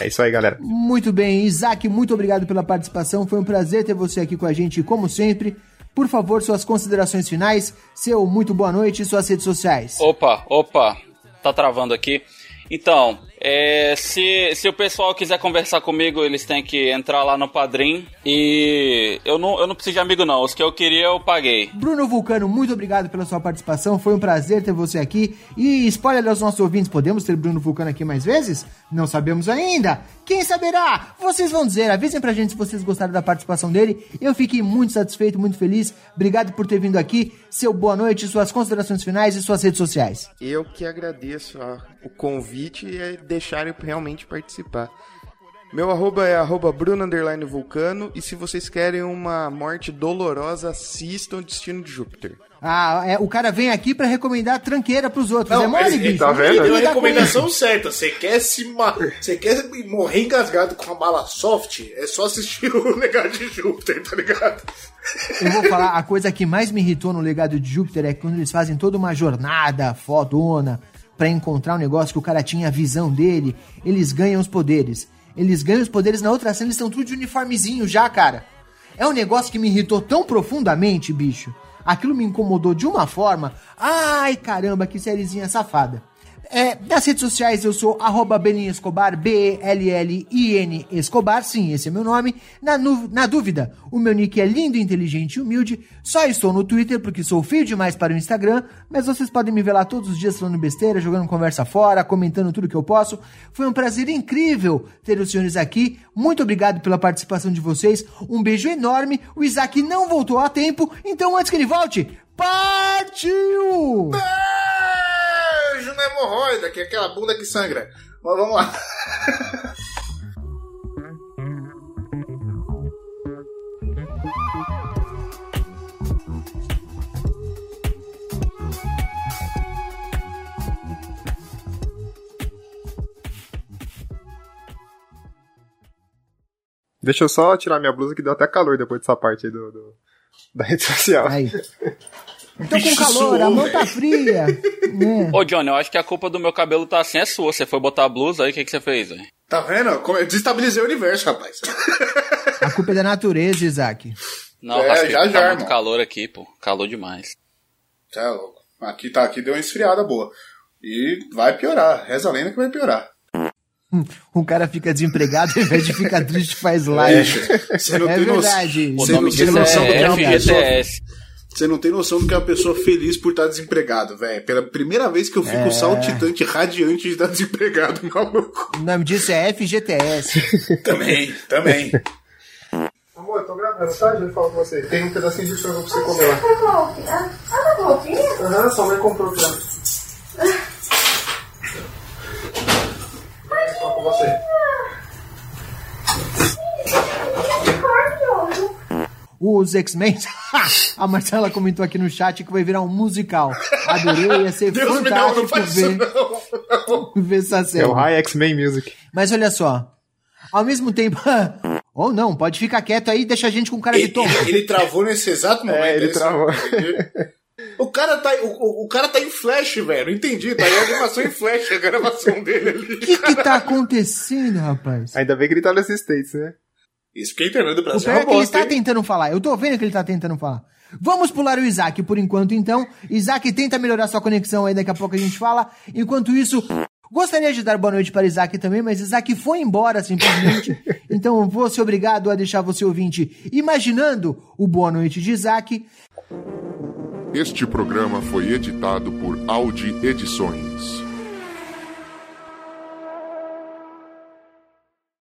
É isso aí, galera. Muito bem, Isaac, muito obrigado pela participação. Foi um prazer ter você aqui com a gente, como sempre. Por favor, suas considerações finais, seu muito boa noite e suas redes sociais. Opa, opa, tá travando aqui. Então, é, se, se o pessoal quiser conversar comigo, eles têm que entrar lá no Padrim. E eu não, eu não preciso de amigo, não. Os que eu queria, eu paguei. Bruno Vulcano, muito obrigado pela sua participação. Foi um prazer ter você aqui. E spoiler aos nossos ouvintes: podemos ter Bruno Vulcano aqui mais vezes? Não sabemos ainda. Quem saberá? Vocês vão dizer. Avisem pra gente se vocês gostaram da participação dele. Eu fiquei muito satisfeito, muito feliz. Obrigado por ter vindo aqui. Seu boa noite, suas considerações finais e suas redes sociais. Eu que agradeço a, o convite e é deixarem realmente participar. Meu arroba é arroba Bruno Underline Vulcano e se vocês querem uma morte dolorosa, assistam Destino de Júpiter. Ah, é, o cara vem aqui pra recomendar tranqueira pros outros. Não, é mole, ele bicho. tá vendo? Ele deu a recomendação certa. Você quer se. Você quer morrer engasgado com a bala soft? É só assistir o Legado de Júpiter, tá ligado? Eu vou falar, a coisa que mais me irritou no legado de Júpiter é quando eles fazem toda uma jornada fodona pra encontrar um negócio que o cara tinha a visão dele, eles ganham os poderes. Eles ganham os poderes na outra cena, eles estão tudo de uniformezinho já, cara. É um negócio que me irritou tão profundamente, bicho. Aquilo me incomodou de uma forma. Ai, caramba, que sériezinha safada. É, nas redes sociais eu sou arroba Belin Escobar, B-E-L-L-I-N Escobar, sim, esse é meu nome. Na, nu- na dúvida, o meu nick é lindo, inteligente e humilde. Só estou no Twitter porque sou feio demais para o Instagram, mas vocês podem me ver lá todos os dias falando besteira, jogando conversa fora, comentando tudo que eu posso. Foi um prazer incrível ter os senhores aqui. Muito obrigado pela participação de vocês. Um beijo enorme. O Isaac não voltou a tempo, então antes que ele volte, partiu! Beijo na hemorroida, que é aquela bunda que sangra. Mas vamos lá. Deixa eu só tirar minha blusa que deu até calor depois dessa parte aí do, do- da rede social. Aí. Tô com calor, a mão tá fria. É. Ô, Johnny, eu acho que a culpa do meu cabelo tá assim é sua. Você foi botar a blusa aí, o que, que você fez, velho? Tá vendo? Eu desestabilizei o universo, rapaz. A culpa é da natureza, Isaac. Não, É, Rafa, já, tá já, muito irmão. calor aqui, pô. Calor demais. Tá é louco. Aqui tá, aqui deu uma esfriada boa. E vai piorar. Reza a lenda que vai piorar. O cara fica desempregado ao invés de ficar triste faz live. Você não É tem noção. verdade. O Você nome disso noção é é. FGTS. Você não tem noção do que é uma pessoa feliz por estar desempregado, velho. Pela primeira vez que eu fico saltitante, radiante de estar desempregado, maluco. O nome disso é FGTS. Também, também. Amor, eu tô gravando, tá? Já falo com você. Tem um pedacinho de frango pra você comer lá. Ah, tá voltinha? Aham, sua mãe comprou pra Só com você. Os X-Men. A Marcela comentou aqui no chat que vai virar um musical. Adorei, ia ser Deus me fantástico faz isso ver, não. ver essa É série. o High X-Men Music. Mas olha só. Ao mesmo tempo. Ou não, pode ficar quieto aí e deixa a gente com cara de tom. ele- ele travou nesse exato momento. É, ele travou. O cara tá, o, o- cara tá em flash, velho. Entendi. Tá em animação em flash a gravação dele ali. O que que tá acontecendo, rapaz? Ainda bem que ele tá nos States, né? Isso porque a internet do O Brasil pior é é que ele bosta, está hein? tentando falar. Eu tô vendo que ele tá tentando falar. Vamos pular o Isaac por enquanto, então. Isaac tenta melhorar sua conexão aí, daqui a pouco a gente fala. Enquanto isso, gostaria de dar boa noite para Isaac também, mas Isaac foi embora simplesmente. então vou ser obrigado a deixar você ouvinte imaginando o boa noite de Isaac. Este programa foi editado por Audi Edições.